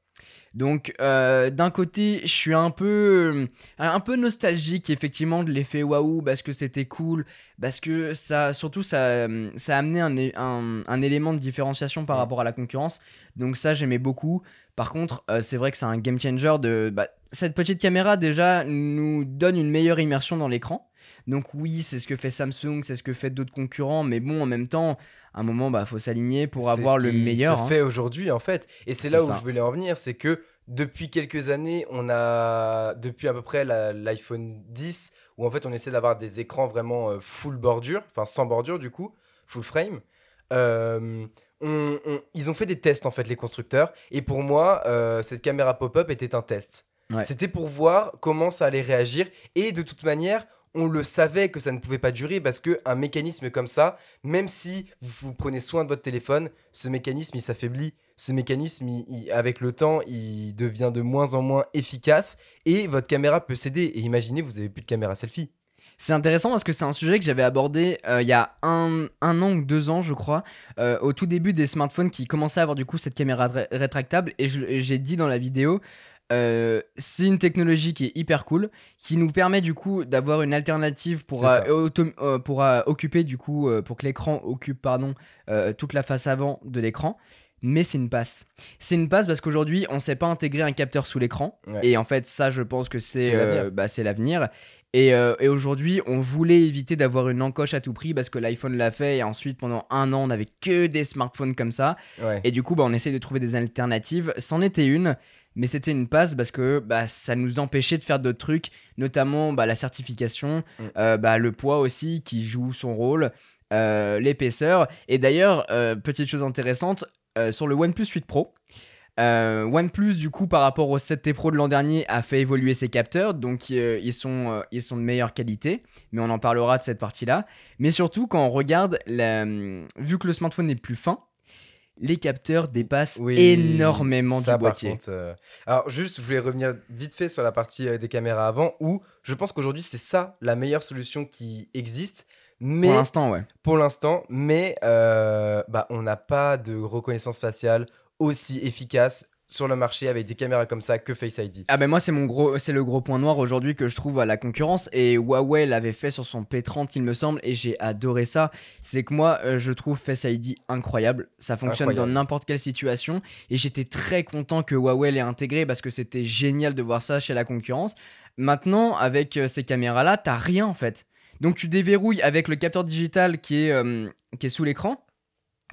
Donc euh, d'un côté, je suis un peu un peu nostalgique effectivement de l'effet waouh parce que c'était cool, parce que ça surtout ça ça a amené un, é- un, un élément de différenciation par rapport à la concurrence. Donc ça j'aimais beaucoup. Par contre, euh, c'est vrai que c'est un game changer de bah, cette petite caméra déjà nous donne une meilleure immersion dans l'écran. Donc oui, c'est ce que fait Samsung, c'est ce que fait d'autres concurrents, mais bon, en même temps, à un moment, bah, faut s'aligner pour C'est avoir ce le qui meilleur. se hein. fait aujourd'hui en fait. Et c'est C'est là où ça. je voulais en venir, c'est que depuis quelques années, on a depuis à peu près l'iPhone 10 où en fait on essaie d'avoir des écrans vraiment euh, full bordure, enfin sans bordure du coup, full frame. Euh, on- on- ils ont fait des tests en fait les constructeurs et pour moi euh, cette caméra pop-up était un test. Ouais. C'était pour voir comment ça allait réagir et de toute manière on le savait que ça ne pouvait pas durer parce que un mécanisme comme ça, même si vous, prenez soin de votre téléphone, ce mécanisme il s'affaiblit. Ce mécanisme, avec le temps, il devient de moins en moins efficace et votre caméra peut céder. Et imaginez, vous avez plus de caméra selfie. C'est intéressant parce que c'est un sujet que j'avais abordé euh, il y a un, an ou deux ans, je crois, euh, au tout début des smartphones qui commençaient à avoir du coup cette caméra ré- rétractable. Et j'ai dit dans la vidéo, euh, c'est une technologie qui est hyper cool, qui nous permet du coup d'avoir une alternative pour, euh, euh, pour occuper du coup, pour que l'écran occupe pardon, toute la face avant de l'écran. mais c'est une passe. C'est une passe parce qu'aujourd'hui, on sait pas intégrer un capteur sous l'écran. Ouais. Et en fait, ça, je pense que c'est l'avenir. bah. Et, et aujourd'hui, on voulait éviter d'avoir une encoche à tout prix parce que l'iPhone l'a fait. Et ensuite, pendant un an, on n'avait que des smartphones comme ça. Ouais. Et du coup, bah, on essaye de trouver des alternatives. C'en était une, mais c'était une passe parce que bah, ça nous empêchait de faire d'autres trucs, notamment bah, la certification, Mm. euh, bah, le poids aussi qui joue son rôle, euh, l'épaisseur. Et d'ailleurs, euh, petite chose intéressante, sur le OnePlus 8 Pro, OnePlus, du coup, par rapport au 7T Pro de l'an dernier, a fait évoluer ses capteurs, donc ils, sont, ils sont de meilleure qualité, mais on en parlera de cette partie-là. Mais surtout, quand on regarde, la- vu que le smartphone est plus fin, les capteurs dépassent Oui, énormément ça, du boîtier. Par contre, euh, Alors juste, je voulais revenir vite fait sur la partie euh, des caméras avant, où je pense qu'aujourd'hui c'est ça la meilleure solution qui existe. Mais Pour l'instant, ouais. pour l'instant, mais euh, bah, on n'a pas de reconnaissance faciale aussi efficace sur le marché avec des caméras comme ça que Face ID. Ah ben moi c'est mon gros c'est le gros point noir aujourd'hui que je trouve à la concurrence et Huawei l'avait fait sur son P30 il me semble et j'ai adoré ça. C'est que moi euh, je trouve Face ID incroyable, ça fonctionne Incroyable. dans n'importe quelle situation et j'étais très content que Huawei l'ait intégré parce que c'était génial de voir ça chez la concurrence. Maintenant avec euh, ces caméras là, t'as rien en fait. Donc tu déverrouilles avec le capteur digital qui est euh, qui est sous l'écran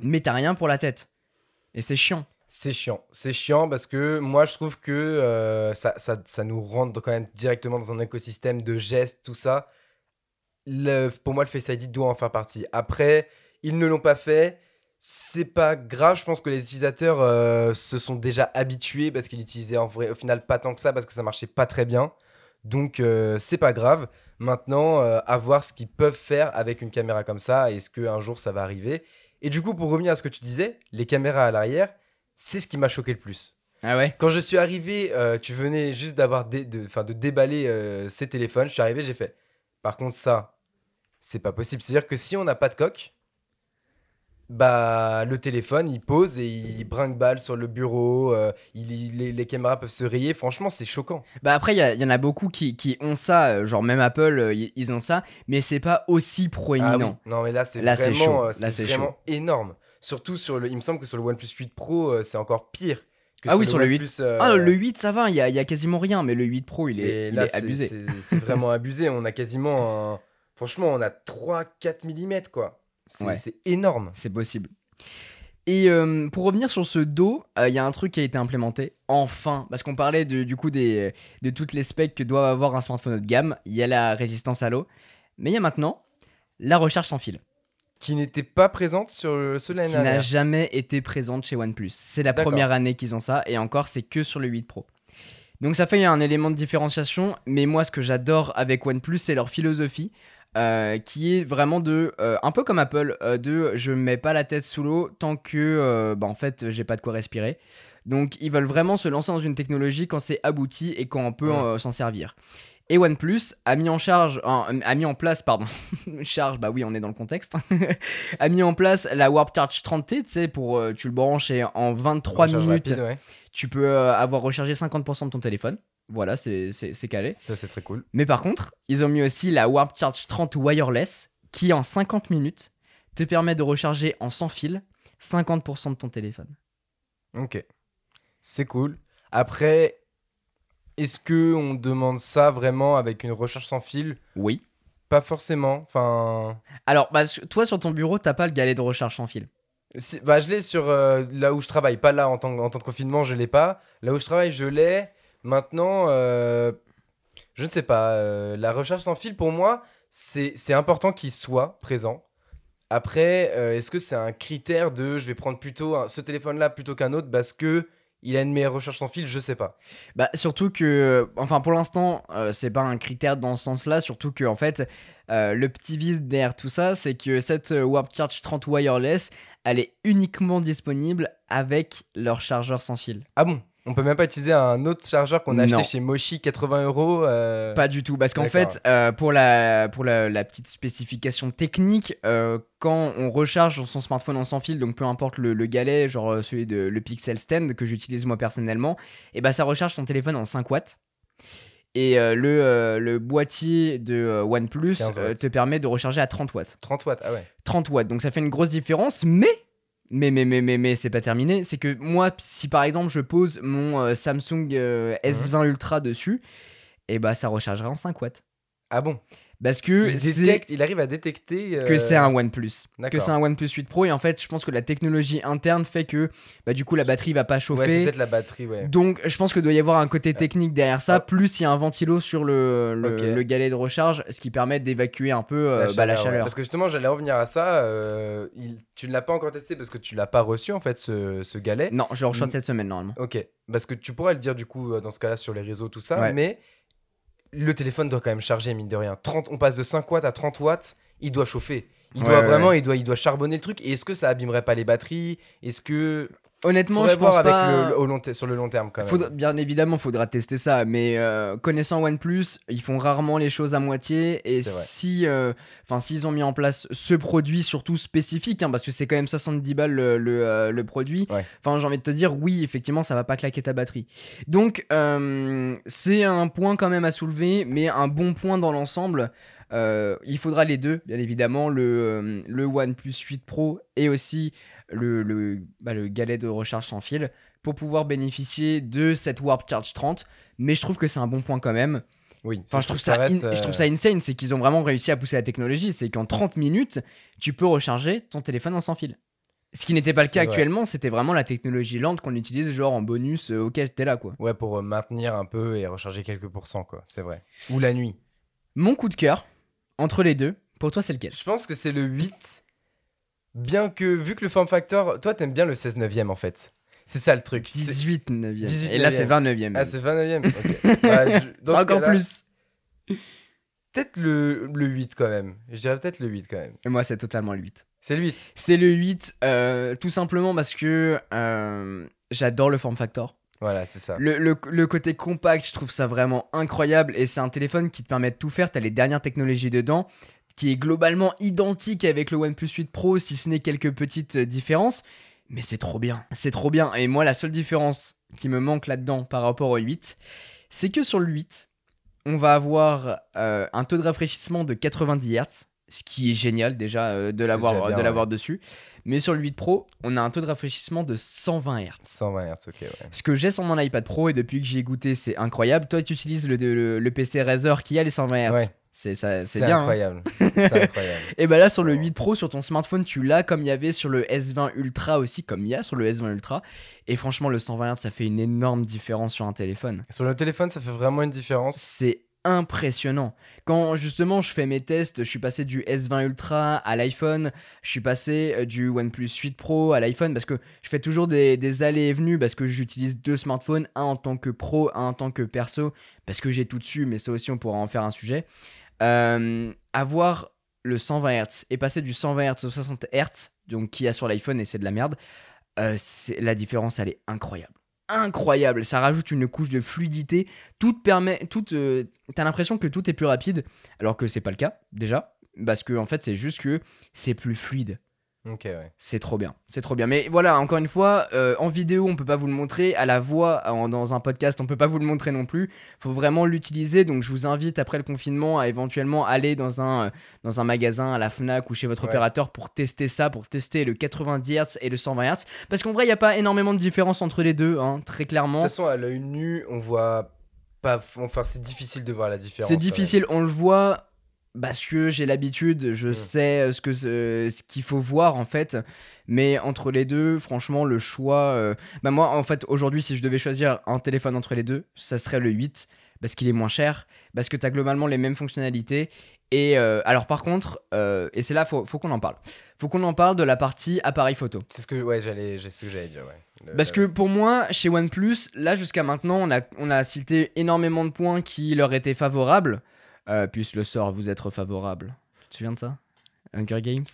mais t'as rien pour la tête. Et c'est chiant. C'est chiant. C'est chiant parce que moi, je trouve que euh, ça, ça, nous rentre quand même directement dans un écosystème de gestes, tout ça. Pour moi, le Face ID doit en faire partie. Après, ils ne l'ont pas fait. C'est pas grave. Je pense que les utilisateurs euh, se sont déjà habitués parce qu'ils l'utilisaient en vrai, au final pas tant que ça parce que ça marchait pas très bien. Donc, euh, c'est pas grave. Maintenant, à voir ce qu'ils peuvent faire avec une caméra comme ça. Est-ce qu'un jour ça va arriver? Et du coup, pour revenir à ce que tu disais, les caméras à l'arrière, c'est ce qui m'a choqué le plus. Ah ouais? Quand je suis arrivé, euh, tu venais juste d'avoir dé- de, de déballer euh, ces téléphones. Je suis arrivé, j'ai fait. Par contre, ça, c'est pas possible. C'est-à-dire que si on n'a pas de coque, bah le téléphone il pose et il brinque balle sur le bureau. euh, il, il- les, les caméras peuvent se rayer. Franchement, c'est choquant. Bah après, il y, a- il y en a beaucoup qui, qui ont ça, euh, genre même Apple, euh, y- ils ont ça, mais c'est pas aussi Ah proéminent. Non, mais là, c'est Là, c'est vraiment, chaud. euh, Là, c'est c'est vraiment énorme. Surtout sur le. Il me semble que sur le OnePlus 8 Pro, euh, c'est encore pire. Que Ah oui, sur le 8. OnePlus, euh, Ah, le 8, ça va, il y a, il y a quasiment rien, mais le 8 Pro, il est, il là, est abusé. c'est- vraiment abusé. On a quasiment un... Franchement, on a 3-4 mm, quoi. C'est Ouais. énorme. C'est possible. Et euh, pour revenir sur ce dos, euh, il y a un truc qui a été implémenté, enfin, parce qu'on parlait de- du coup des, de toutes les specs que doit avoir un smartphone haut de gamme. Il y a la résistance à l'eau, mais il y a maintenant la recharge sans fil, Qui n'était pas présente sur le ceux de l'année qui n'a jamais été présente chez OnePlus. C'est la première année qu'ils ont ça, et encore, c'est que sur le 8 Pro. Donc ça fait un élément de différenciation, mais moi ce que j'adore avec OnePlus, c'est leur philosophie. euh, qui est vraiment de euh, un peu comme Apple euh, de je mets pas la tête sous l'eau tant que bah, en fait j'ai pas de quoi respirer donc ils veulent vraiment se lancer dans une technologie quand c'est abouti et quand on peut Ouais. s'en servir et OnePlus a mis en charge a mis en place pardon charge bah oui on est dans le contexte a mis en place la Warp Charge 30T tu sais pour euh, tu le branches et en 23 Recharge minutes rapide, ouais. tu peux euh, avoir rechargé 50% de ton téléphone voilà c'est calé Ça, c'est très cool. mais par contre, ils ont mis aussi la Warp Charge 30 wireless qui en 50 minutes te permet de recharger en sans fil 50% de ton téléphone. Ok. C'est cool. Après, est-ce que on demande ça vraiment avec une recharge sans fil? Oui. Pas forcément. Enfin. Alors, bah, toi sur ton bureau, t'as pas le galet de recharge sans fil? Si- bah, je l'ai sur euh, là où je travaille, pas là en temps, en temps de confinement, je l'ai pas. Là où je travaille, je l'ai. Maintenant, euh, je ne sais pas. euh, la recharge sans fil, pour moi, c'est c'est important qu'il soit présent. Après, euh, est-ce que c'est un critère de je vais prendre plutôt un- ce téléphone-là plutôt qu'un autre parce que il a une meilleure recharge sans fil Je sais pas. Bah, surtout que, enfin, pour l'instant, euh, c'est pas un critère dans ce sens-là. Surtout que, en fait, euh, le petit vice derrière tout ça, c'est que cette euh, Warp Charge 30 wireless, elle est uniquement disponible avec leur chargeur sans fil. Ah bon? On peut même pas utiliser un autre chargeur qu'on a acheté chez Moshi 80 euros. euh, Pas du tout, parce qu'en fait, euh, pour, la, pour la, la petite spécification technique, euh, quand on recharge son smartphone en sans fil, donc peu importe le, le galet, genre celui de le Pixel Stand que j'utilise moi personnellement, et bah ça recharge son téléphone en 5 watts. Et euh, le, euh, le boîtier de euh, OnePlus 15 watts. te permet de recharger à 30 watts. 30 watts, ah ouais. 30 watts, donc ça fait une grosse différence, mais Mais, mais, mais, mais, mais c'est pas terminé. C'est que moi, si par exemple je pose mon euh, Samsung euh, S20 Ultra dessus, et bah ça rechargerait en 5 watts. Ah bon? Parce que il, détecte, il arrive à détecter. euh, que c'est un OnePlus. Que c'est un OnePlus 8 Pro. Et en fait, je pense que la technologie interne fait que bah, du coup la batterie va pas Ouais, c'est chauffer. peut-être la batterie, ouais. Donc je pense que doit y avoir un côté technique derrière ça, Ah. plus il y a un ventilo sur le, le, Ok. le galet de recharge, ce qui permet d'évacuer un peu euh, bah, la ouais. chaleur. Parce que justement, j'allais revenir à ça. euh, il- Tu ne l'as pas encore testé parce que tu l'as pas reçu en fait, ce, ce galet. Non, je le reçois Mm. cette semaine normalement. Ok, parce que tu pourrais le dire du coup dans ce cas-là sur les réseaux, tout ça, Ouais. mais le téléphone doit quand même charger, mine de rien. 30, on passe de 5 watts à 30 watts, il doit chauffer. Il Ouais, doit ouais, vraiment, Il, doit, il doit charbonner le truc. Et est-ce que ça abîmerait pas les batteries? Est-ce que. Honnêtement, Faudrait je pense avec pas. le, au long te- sur le long terme quand même. Faudra- bien évidemment, faudra tester ça, mais euh, connaissant OnePlus, ils font rarement les choses à moitié. Et si, euh, enfin, s'ils ont mis en place ce produit surtout spécifique, hein, parce que c'est quand même 70 balles le, le, euh, le produit. Ouais. Enfin, j'ai envie de te dire, oui, effectivement, ça va pas claquer ta batterie. Donc, c'est un point quand même à soulever, mais un bon point dans l'ensemble. Euh, il faudra les deux, bien évidemment, le, euh, le OnePlus 8 Pro et aussi le, le, bah, le galet de recharge sans fil pour pouvoir bénéficier de cette Warp Charge 30. Mais je trouve que c'est un bon point quand même. Oui, Enfin, je trouve, ça, reste. in- je trouve euh, ça insane, c'est qu'ils ont vraiment réussi à pousser la technologie. C'est qu'en 30 minutes, tu peux recharger ton téléphone en sans fil. Ce qui n'était pas le cas vrai. actuellement, c'était vraiment la technologie lente qu'on utilise genre en bonus. euh, ok, t'es là quoi. Ouais, pour euh, maintenir un peu et recharger quelques pourcents, quoi. C'est vrai. Ou la nuit. Mon coup de cœur, entre les deux, pour toi c'est lequel? Je pense que c'est le 8. Bien que, vu que le form factor, toi t'aimes bien le 16 neuvième en fait. C'est ça le truc. C'est- 18 9e. 18 Et là c'est 9e. 29e. Ah, c'est 29ème Ok. Bah, je- c'est ce encore plus. Peut-être le, le 8 quand même. Je dirais peut-être le 8 quand même. Et moi c'est totalement le 8. C'est le 8. C'est le 8, euh, tout simplement parce que euh, j'adore le form factor. Voilà, c'est ça. Le, le- le côté compact, je trouve ça vraiment incroyable. Et c'est un téléphone qui te permet de tout faire. T'as les dernières technologies dedans, qui est globalement identique avec le OnePlus 8 Pro, si ce n'est quelques petites euh, différences. Mais c'est trop bien. C'est trop bien. Et moi, la seule différence qui me manque là-dedans par rapport au 8, c'est que sur le 8, on va avoir euh, un taux de rafraîchissement de 90 Hz, ce qui est génial déjà euh, de l'avoir déjà bien, de l'avoir ouais. dessus. Mais sur le 8 Pro, on a un taux de rafraîchissement de 120 Hz. 120 Hz, ok, ouais. Ce que j'ai sur mon iPad Pro et depuis que j'y ai goûté, c'est incroyable. Toi, tu utilises le, le, le PC Razer qui a les 120 Hz. Ouais. C'est ça, c'est C'est bien. hein. incroyable. c'est incroyable. Et bah là, sur le 8 Pro, sur ton smartphone, tu l'as comme il y avait sur le S20 Ultra aussi, comme il y a sur le S20 Ultra. Et franchement, le 120 Hz, ça fait une énorme différence sur un téléphone. Sur le téléphone, ça fait vraiment une différence. C'est impressionnant. Quand justement je fais mes tests, je suis passé du S20 Ultra à l'iPhone, je suis passé euh, du OnePlus 8 Pro à l'iPhone parce que je fais toujours des, allées et venues parce que j'utilise deux smartphones, un en tant que pro, un en tant que perso, parce que j'ai tout dessus, mais ça aussi on pourra en faire un sujet. Euh, avoir le 120 Hz et passer du 120 Hz au 60 Hz, donc qu'il y a sur l'iPhone et c'est de la merde, euh, la différence elle est incroyable. Incroyable, ça rajoute une couche de fluidité. Tout permet tout t'as l'impression que tout est plus rapide alors que c'est pas le cas déjà parce que en fait c'est juste que c'est plus fluide Ouais. c'est trop bien c'est trop bien mais voilà encore une fois euh, en vidéo on peut pas vous le montrer à la voix en- dans un podcast on peut pas vous le montrer non plus faut vraiment l'utiliser donc je vous invite après le confinement à éventuellement aller dans un euh, dans un magasin à la Fnac ou chez votre Ouais. opérateur pour tester ça pour tester le 90 Hz et le 120 Hz parce qu'en vrai il y a pas énormément de différence entre les deux hein, très De clairement toute façon, à l'œil nu, on voit pas. Enfin, c'est difficile de voir la différence. C'est difficile, on le voit parce que j'ai l'habitude, je Mm. sais euh, ce que ce, qu'il faut voir en fait. Mais entre les deux, franchement, le choix. euh, Bah moi, en fait, aujourd'hui, si je devais choisir un téléphone entre les deux, ça serait le 8 parce qu'il est moins cher, parce que tu as globalement les mêmes fonctionnalités. Et euh, alors, par contre, euh, et c'est là, faut, faut qu'on en parle. Faut qu'on en parle de la partie appareil photo. C'est ce que, ouais, j'allais, j'ai ce que j'allais dire, ouais. Le- Parce que pour moi, chez OnePlus, là jusqu'à maintenant, on a, on a cité énormément de points qui leur étaient favorables. Euh, puisse le sort vous être favorable. Tu te souviens de ça? Hunger Games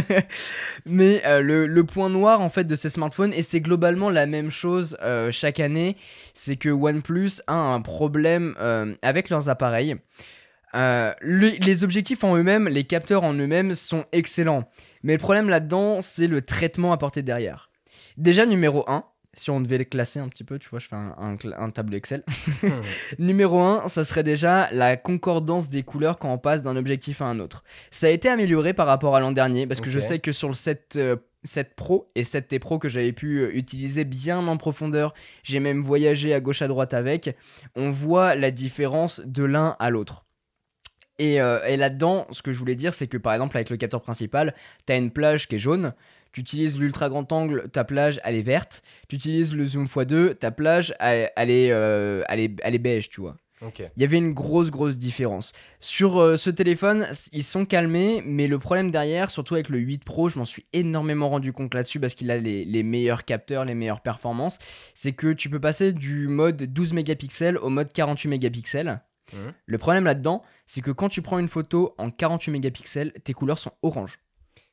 Mais euh, le, le point noir en fait de ces smartphones, et c'est globalement la même chose euh, chaque année, c'est que OnePlus a un problème euh, avec leurs appareils. Le- les objectifs en eux-mêmes, les capteurs en eux-mêmes sont excellents. Mais le problème là-dedans, c'est le traitement apporté derrière. Déjà, numéro 1, si on devait les classer un petit peu, tu vois, je fais un, un cla- un tableau Excel. numéro 1, ça serait déjà la concordance des couleurs quand on passe d'un objectif à un autre. Ça a été amélioré par rapport à l'an dernier, parce que je sais que sur le 7 euh, 7 Pro et 7T Pro que j'avais pu euh, utiliser bien en profondeur. J'ai même voyagé à gauche à droite avec. On voit la différence de l'un à l'autre. Et, euh, et là-dedans, ce que je voulais dire, c'est que par exemple, avec le capteur principal, tu as une plage qui est jaune. Tu utilises l'ultra grand angle, ta plage, elle est verte. Tu utilises le zoom x2, ta plage, elle, elle est, euh, elle, est, elle est beige, tu vois. Il y avait une grosse, grosse différence. Sur euh, ce téléphone, ils sont calmés, mais le problème derrière, surtout avec le 8 Pro, je m'en suis énormément rendu compte là-dessus parce qu'il a les, les meilleurs capteurs, les meilleures performances. C'est que tu peux passer du mode 12 mégapixels au mode 48 mégapixels. Mhm. Le problème là-dedans, c'est que quand tu prends une photo en 48 mégapixels, tes couleurs sont orange.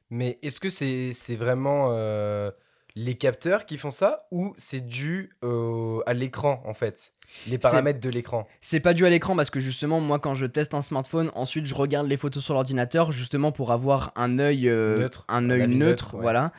Mais est-ce que c'est vraiment euh, les capteurs qui font ça ou c'est dû à l'écran en fait? Les paramètres de l'écran C'est pas dû à l'écran parce que justement, moi, quand je teste un smartphone, ensuite je regarde les photos sur l'ordinateur justement pour avoir un œil euh, Neutre, un œil neutre, neutre, ouais. voilà.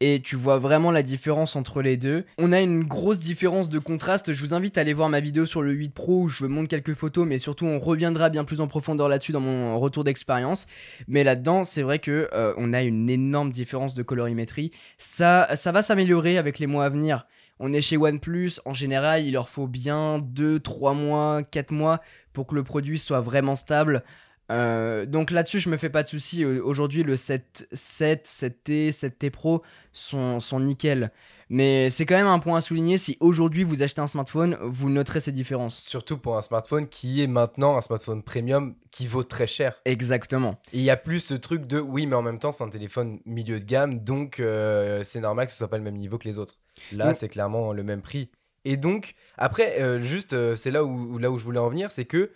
Et tu vois vraiment la différence entre les deux. On a une grosse différence de contraste. Je vous invite à aller voir ma vidéo sur le 8 Pro où je vous montre quelques photos, mais surtout on reviendra bien plus en profondeur là-dessus dans mon retour d'expérience. Mais là-dedans, c'est vrai que euh, on a une énorme différence de colorimétrie. Ça, ça va s'améliorer avec les mois à venir. On est chez OnePlus, en général, il leur faut bien 2, 3 mois, 4 mois pour que le produit soit vraiment stable. Euh, donc là-dessus, je me fais pas de soucis. Aujourd'hui, le 7, 7, 7T, 7T Pro sont, sont nickel. Mais c'est quand même un point à souligner. Si aujourd'hui vous achetez un smartphone, vous noterez ces différences. Surtout pour un smartphone qui est maintenant un smartphone premium qui vaut très cher. Exactement. Il y a plus ce truc de oui, mais en même temps, c'est un téléphone milieu de gamme, donc euh, c'est normal que ce soit pas le même niveau que les autres. Là, Mm. c'est clairement le même prix. Et donc, après, euh, juste, euh, c'est là où, là où je voulais en venir, c'est que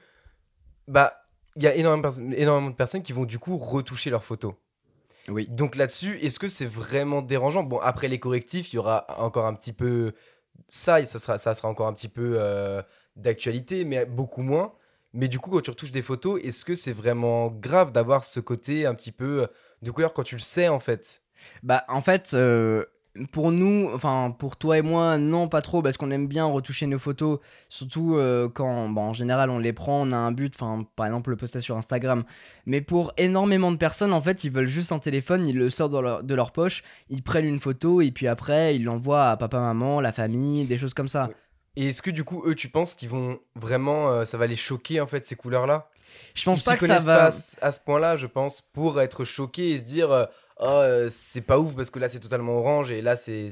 bah il y a énormément, énormément de personnes qui vont du coup retoucher leurs photos. Oui. Donc là-dessus, est-ce que c'est vraiment dérangeant? Bon, après les correctifs, il y aura encore un petit peu ça, et ça sera, ça sera encore un petit peu euh, d'actualité, mais beaucoup moins. Mais du coup, quand tu retouches des photos, est-ce que c'est vraiment grave d'avoir ce côté un petit peu de couleur quand tu le sais en fait? Bah, en fait, euh, pour nous, enfin, pour toi et moi, non, pas trop, parce qu'on aime bien retoucher nos photos, surtout euh, quand, en général, on les prend, on a un but, enfin, par exemple, le poster sur Instagram. Mais pour énormément de personnes, en fait, ils veulent juste un téléphone, ils le sortent dans leur- de leur poche, ils prennent une photo, et puis après, ils l'envoient à papa, maman, la famille, des choses comme ça. Et est-ce que du coup, eux, tu penses qu'ils vont vraiment, euh, ça va les choquer en fait ces couleurs-là? Je pense Ils pas que ça va. pas à ce- à ce point-là, je pense, pour être choqués et se dire euh, oh euh, c'est pas ouf parce que là c'est totalement orange et là c'est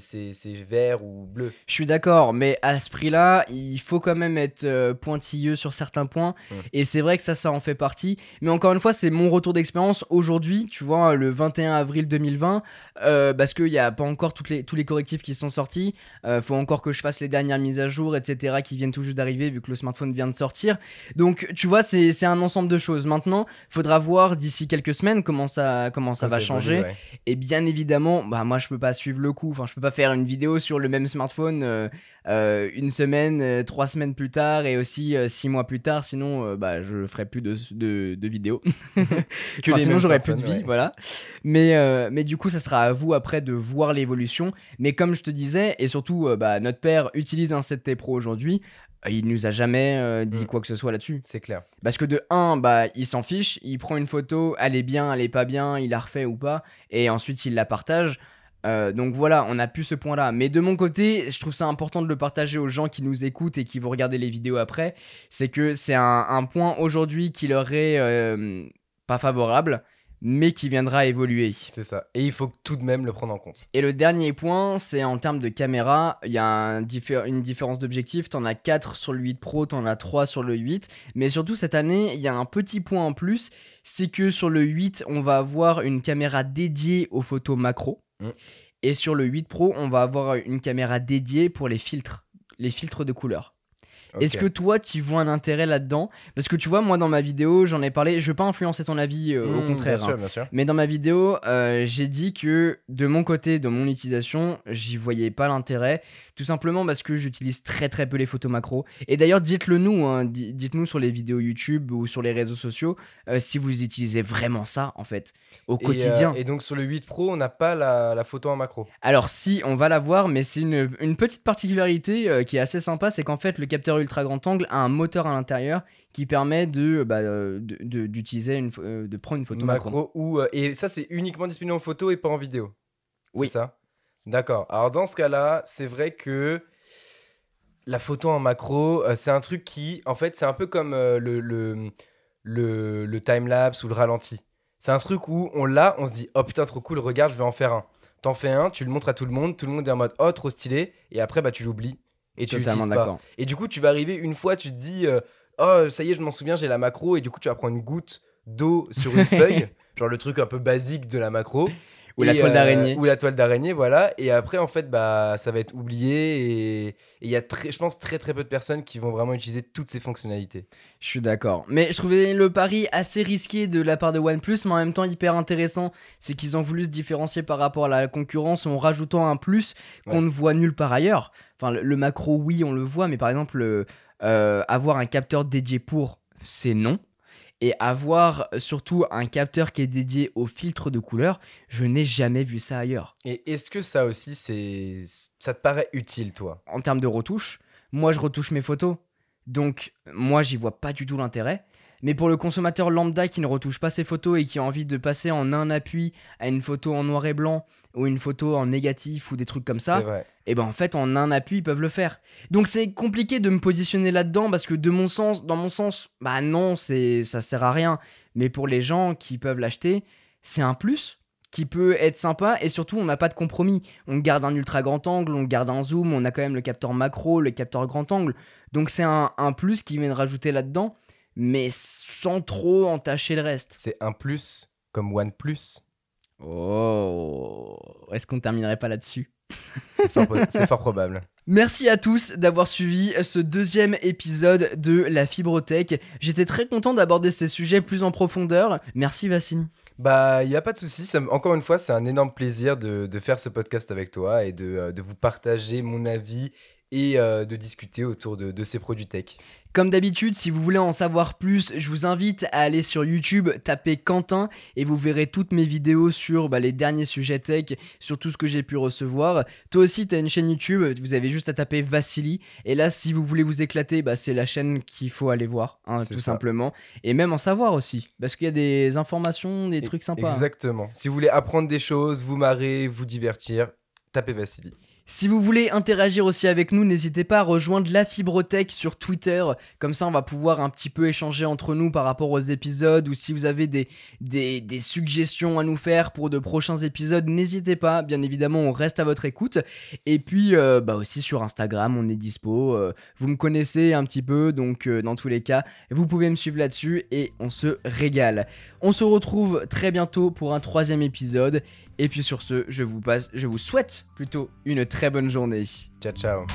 vert ou bleu. Je suis d'accord, mais à ce prix-là, il faut quand même être euh, pointilleux sur certains points. Mm. Et c'est vrai que ça, ça en fait partie. Mais encore une fois, c'est mon retour d'expérience aujourd'hui, tu vois, le 21 avril 2020, euh, parce qu'il n'y a pas encore toutes les, tous les correctifs qui sont sortis. Euh, faut encore que je fasse les dernières mises à jour, etc., qui viennent tout juste d'arriver, vu que le smartphone vient de sortir. Donc, tu vois, c'est c'est un ensemble de choses. Maintenant, faudra voir d'ici quelques semaines comment ça, comment ça va changer. ouais. Et bien évidemment, bah moi je peux pas suivre le coup. Enfin, je peux pas faire une vidéo sur le même smartphone euh, euh, une semaine, euh, trois semaines plus tard et aussi six mois plus tard. Sinon, bah je ferai plus de, de, de vidéos. Que Enfin, sinon j'aurais plus de vie, ouais. voilà. Mais mais du coup, ça sera à vous après de voir l'évolution. Mais comme je te disais, et surtout, bah notre père utilise un 7T Pro aujourd'hui. Euh, Il nous a jamais euh, dit Mm. quoi que ce soit là-dessus. C'est clair. Parce que de 1, bah, il s'en fiche, il prend une photo, elle est bien, elle est pas bien, il la refait ou pas, et ensuite il la partage. Euh, donc voilà, on a plus ce point-là. Mais de mon côté, je trouve ça important de le partager aux gens qui nous écoutent et qui vont regarder les vidéos après. C'est que c'est un, un point aujourd'hui qui leur est euh, pas favorable, mais qui viendra évoluer. C'est ça. Et il faut tout de même le prendre en compte. Et le dernier point, c'est en termes de caméra. Il y a un diffé- une différence d'objectif. T'en as 4 sur le 8 Pro, t'en as 3 sur le 8. Mais surtout, cette année, il y a un petit point en plus. C'est que sur le 8, on va avoir une caméra dédiée aux photos macro. Mm. Et sur le 8 Pro, on va avoir une caméra dédiée pour les filtres. Les filtres de couleur. Est-ce que toi, tu vois un intérêt là-dedans? Parce que tu vois, moi, dans ma vidéo, j'en ai parlé. Je veux pas influencer ton avis, euh, au Mmh, contraire. Bien hein. sûr, bien sûr. Mais dans ma vidéo, euh, j'ai dit que de mon côté, de mon utilisation, j'y voyais pas l'intérêt. Tout simplement parce que j'utilise très très peu les photos macro. Et d'ailleurs, dites-le nous, hein, di- dites-nous sur les vidéos YouTube ou sur les réseaux sociaux euh, si vous utilisez vraiment ça en fait au Et, quotidien. euh, Et, donc sur le 8 Pro, on n'a pas la, la photo en macro. Alors si, on va la voir, mais c'est une, une petite particularité euh, qui est assez sympa, c'est qu'en fait le capteur ultra grand angle a un moteur à l'intérieur qui permet de bah, euh, d'utiliser une, euh, de prendre une photo macro. Macro ou euh, et ça c'est uniquement disponible en photo et pas en vidéo. Oui. ça? D'accord. Alors dans ce cas-là, c'est vrai que la photo en macro, euh, c'est un truc qui, en fait, c'est un peu comme euh, le, le, le, le time-lapse ou le ralenti. C'est un truc où on l'a, on se dit, oh putain, trop cool, regarde, je vais en faire un. T'en fais un, tu le montres à tout le monde, tout le monde est en mode, oh, trop stylé, et après, bah, tu l'oublies. Et tu Totalement pas. Et du coup, tu vas arriver une fois, tu te dis, euh, oh, ça y est, je m'en souviens, j'ai la macro, et du coup, tu vas prendre une goutte d'eau sur une feuille, genre le truc un peu basique de la macro. Ou la toile euh, d'araignée. Ou la toile d'araignée, voilà. Et après, en fait, bah, ça va être oublié. Et il y a, très, je pense, très très peu de personnes qui vont vraiment utiliser toutes ces fonctionnalités. Je suis d'accord. Mais je trouvais le pari assez risqué de la part de OnePlus, mais en même temps hyper intéressant. C'est qu'ils ont voulu se différencier par rapport à la concurrence en rajoutant un plus qu'on Ouais. ne voit nulle part ailleurs. Enfin, le, le macro, oui, on le voit, mais par exemple, euh, avoir un capteur dédié pour, c'est non. Et avoir surtout un capteur qui est dédié au filtre de couleur, je n'ai jamais vu ça ailleurs. Et est-ce que ça aussi, c'est, ça te paraît utile, toi? En termes de retouche, moi je retouche mes photos. Donc moi j'y vois pas du tout l'intérêt. Mais pour le consommateur lambda qui ne retouche pas ses photos et qui a envie de passer en un appui à une photo en noir et blanc ou une photo en négatif ou des trucs comme ça, vrai. et ben en fait en un appui ils peuvent le faire. Donc c'est compliqué de me positionner là-dedans parce que de mon sens, dans mon sens, bah non, c'est ça sert à rien. Mais pour les gens qui peuvent l'acheter, c'est un plus qui peut être sympa et surtout on n'a pas de compromis. On garde un ultra grand angle, on garde un zoom, on a quand même le capteur macro, le capteur grand angle. Donc c'est un, un plus qui vient de rajouter là-dedans, mais sans trop entacher le reste. C'est un plus comme OnePlus. Oh, est-ce qu'on terminerait pas là-dessus? C'est fort, probable. Merci à tous d'avoir suivi ce deuxième épisode de la Fibrotech. J'étais très content d'aborder ces sujets plus en profondeur. Merci Vassini. Bah, il n'y a pas de souci. Encore une fois, c'est un énorme plaisir de, de faire ce podcast avec toi et de, euh, de vous partager mon avis et euh, de discuter autour de, de ces produits tech. Comme d'habitude, si vous voulez en savoir plus, je vous invite à aller sur YouTube, taper Quentin et vous verrez toutes mes vidéos sur bah, les derniers sujets tech, sur tout ce que j'ai pu recevoir. Toi aussi, tu as une chaîne YouTube, vous avez juste à taper Vassili. Et là, si vous voulez vous éclater, bah, c'est la chaîne qu'il faut aller voir, hein, tout ça. simplement. Et même en savoir aussi, parce qu'il y a des informations, des E- trucs sympas. hein. Exactement. Si vous voulez apprendre des choses, vous marrer, vous divertir, tapez Vassili. Si vous voulez interagir aussi avec nous, n'hésitez pas à rejoindre la Fibrotech sur Twitter. Comme ça, on va pouvoir un petit peu échanger entre nous par rapport aux épisodes. Ou si vous avez des suggestions à nous faire pour de prochains épisodes, n'hésitez pas. Bien évidemment, on reste à votre écoute. Et puis, euh, bah aussi sur Instagram, on est dispo. Euh, vous me connaissez un petit peu, donc euh, dans tous les cas, vous pouvez me suivre là-dessus et on se régale. On se retrouve très bientôt pour un troisième épisode. Et puis sur ce, je vous passe, je vous souhaite plutôt une très bonne journée. Ciao, ciao.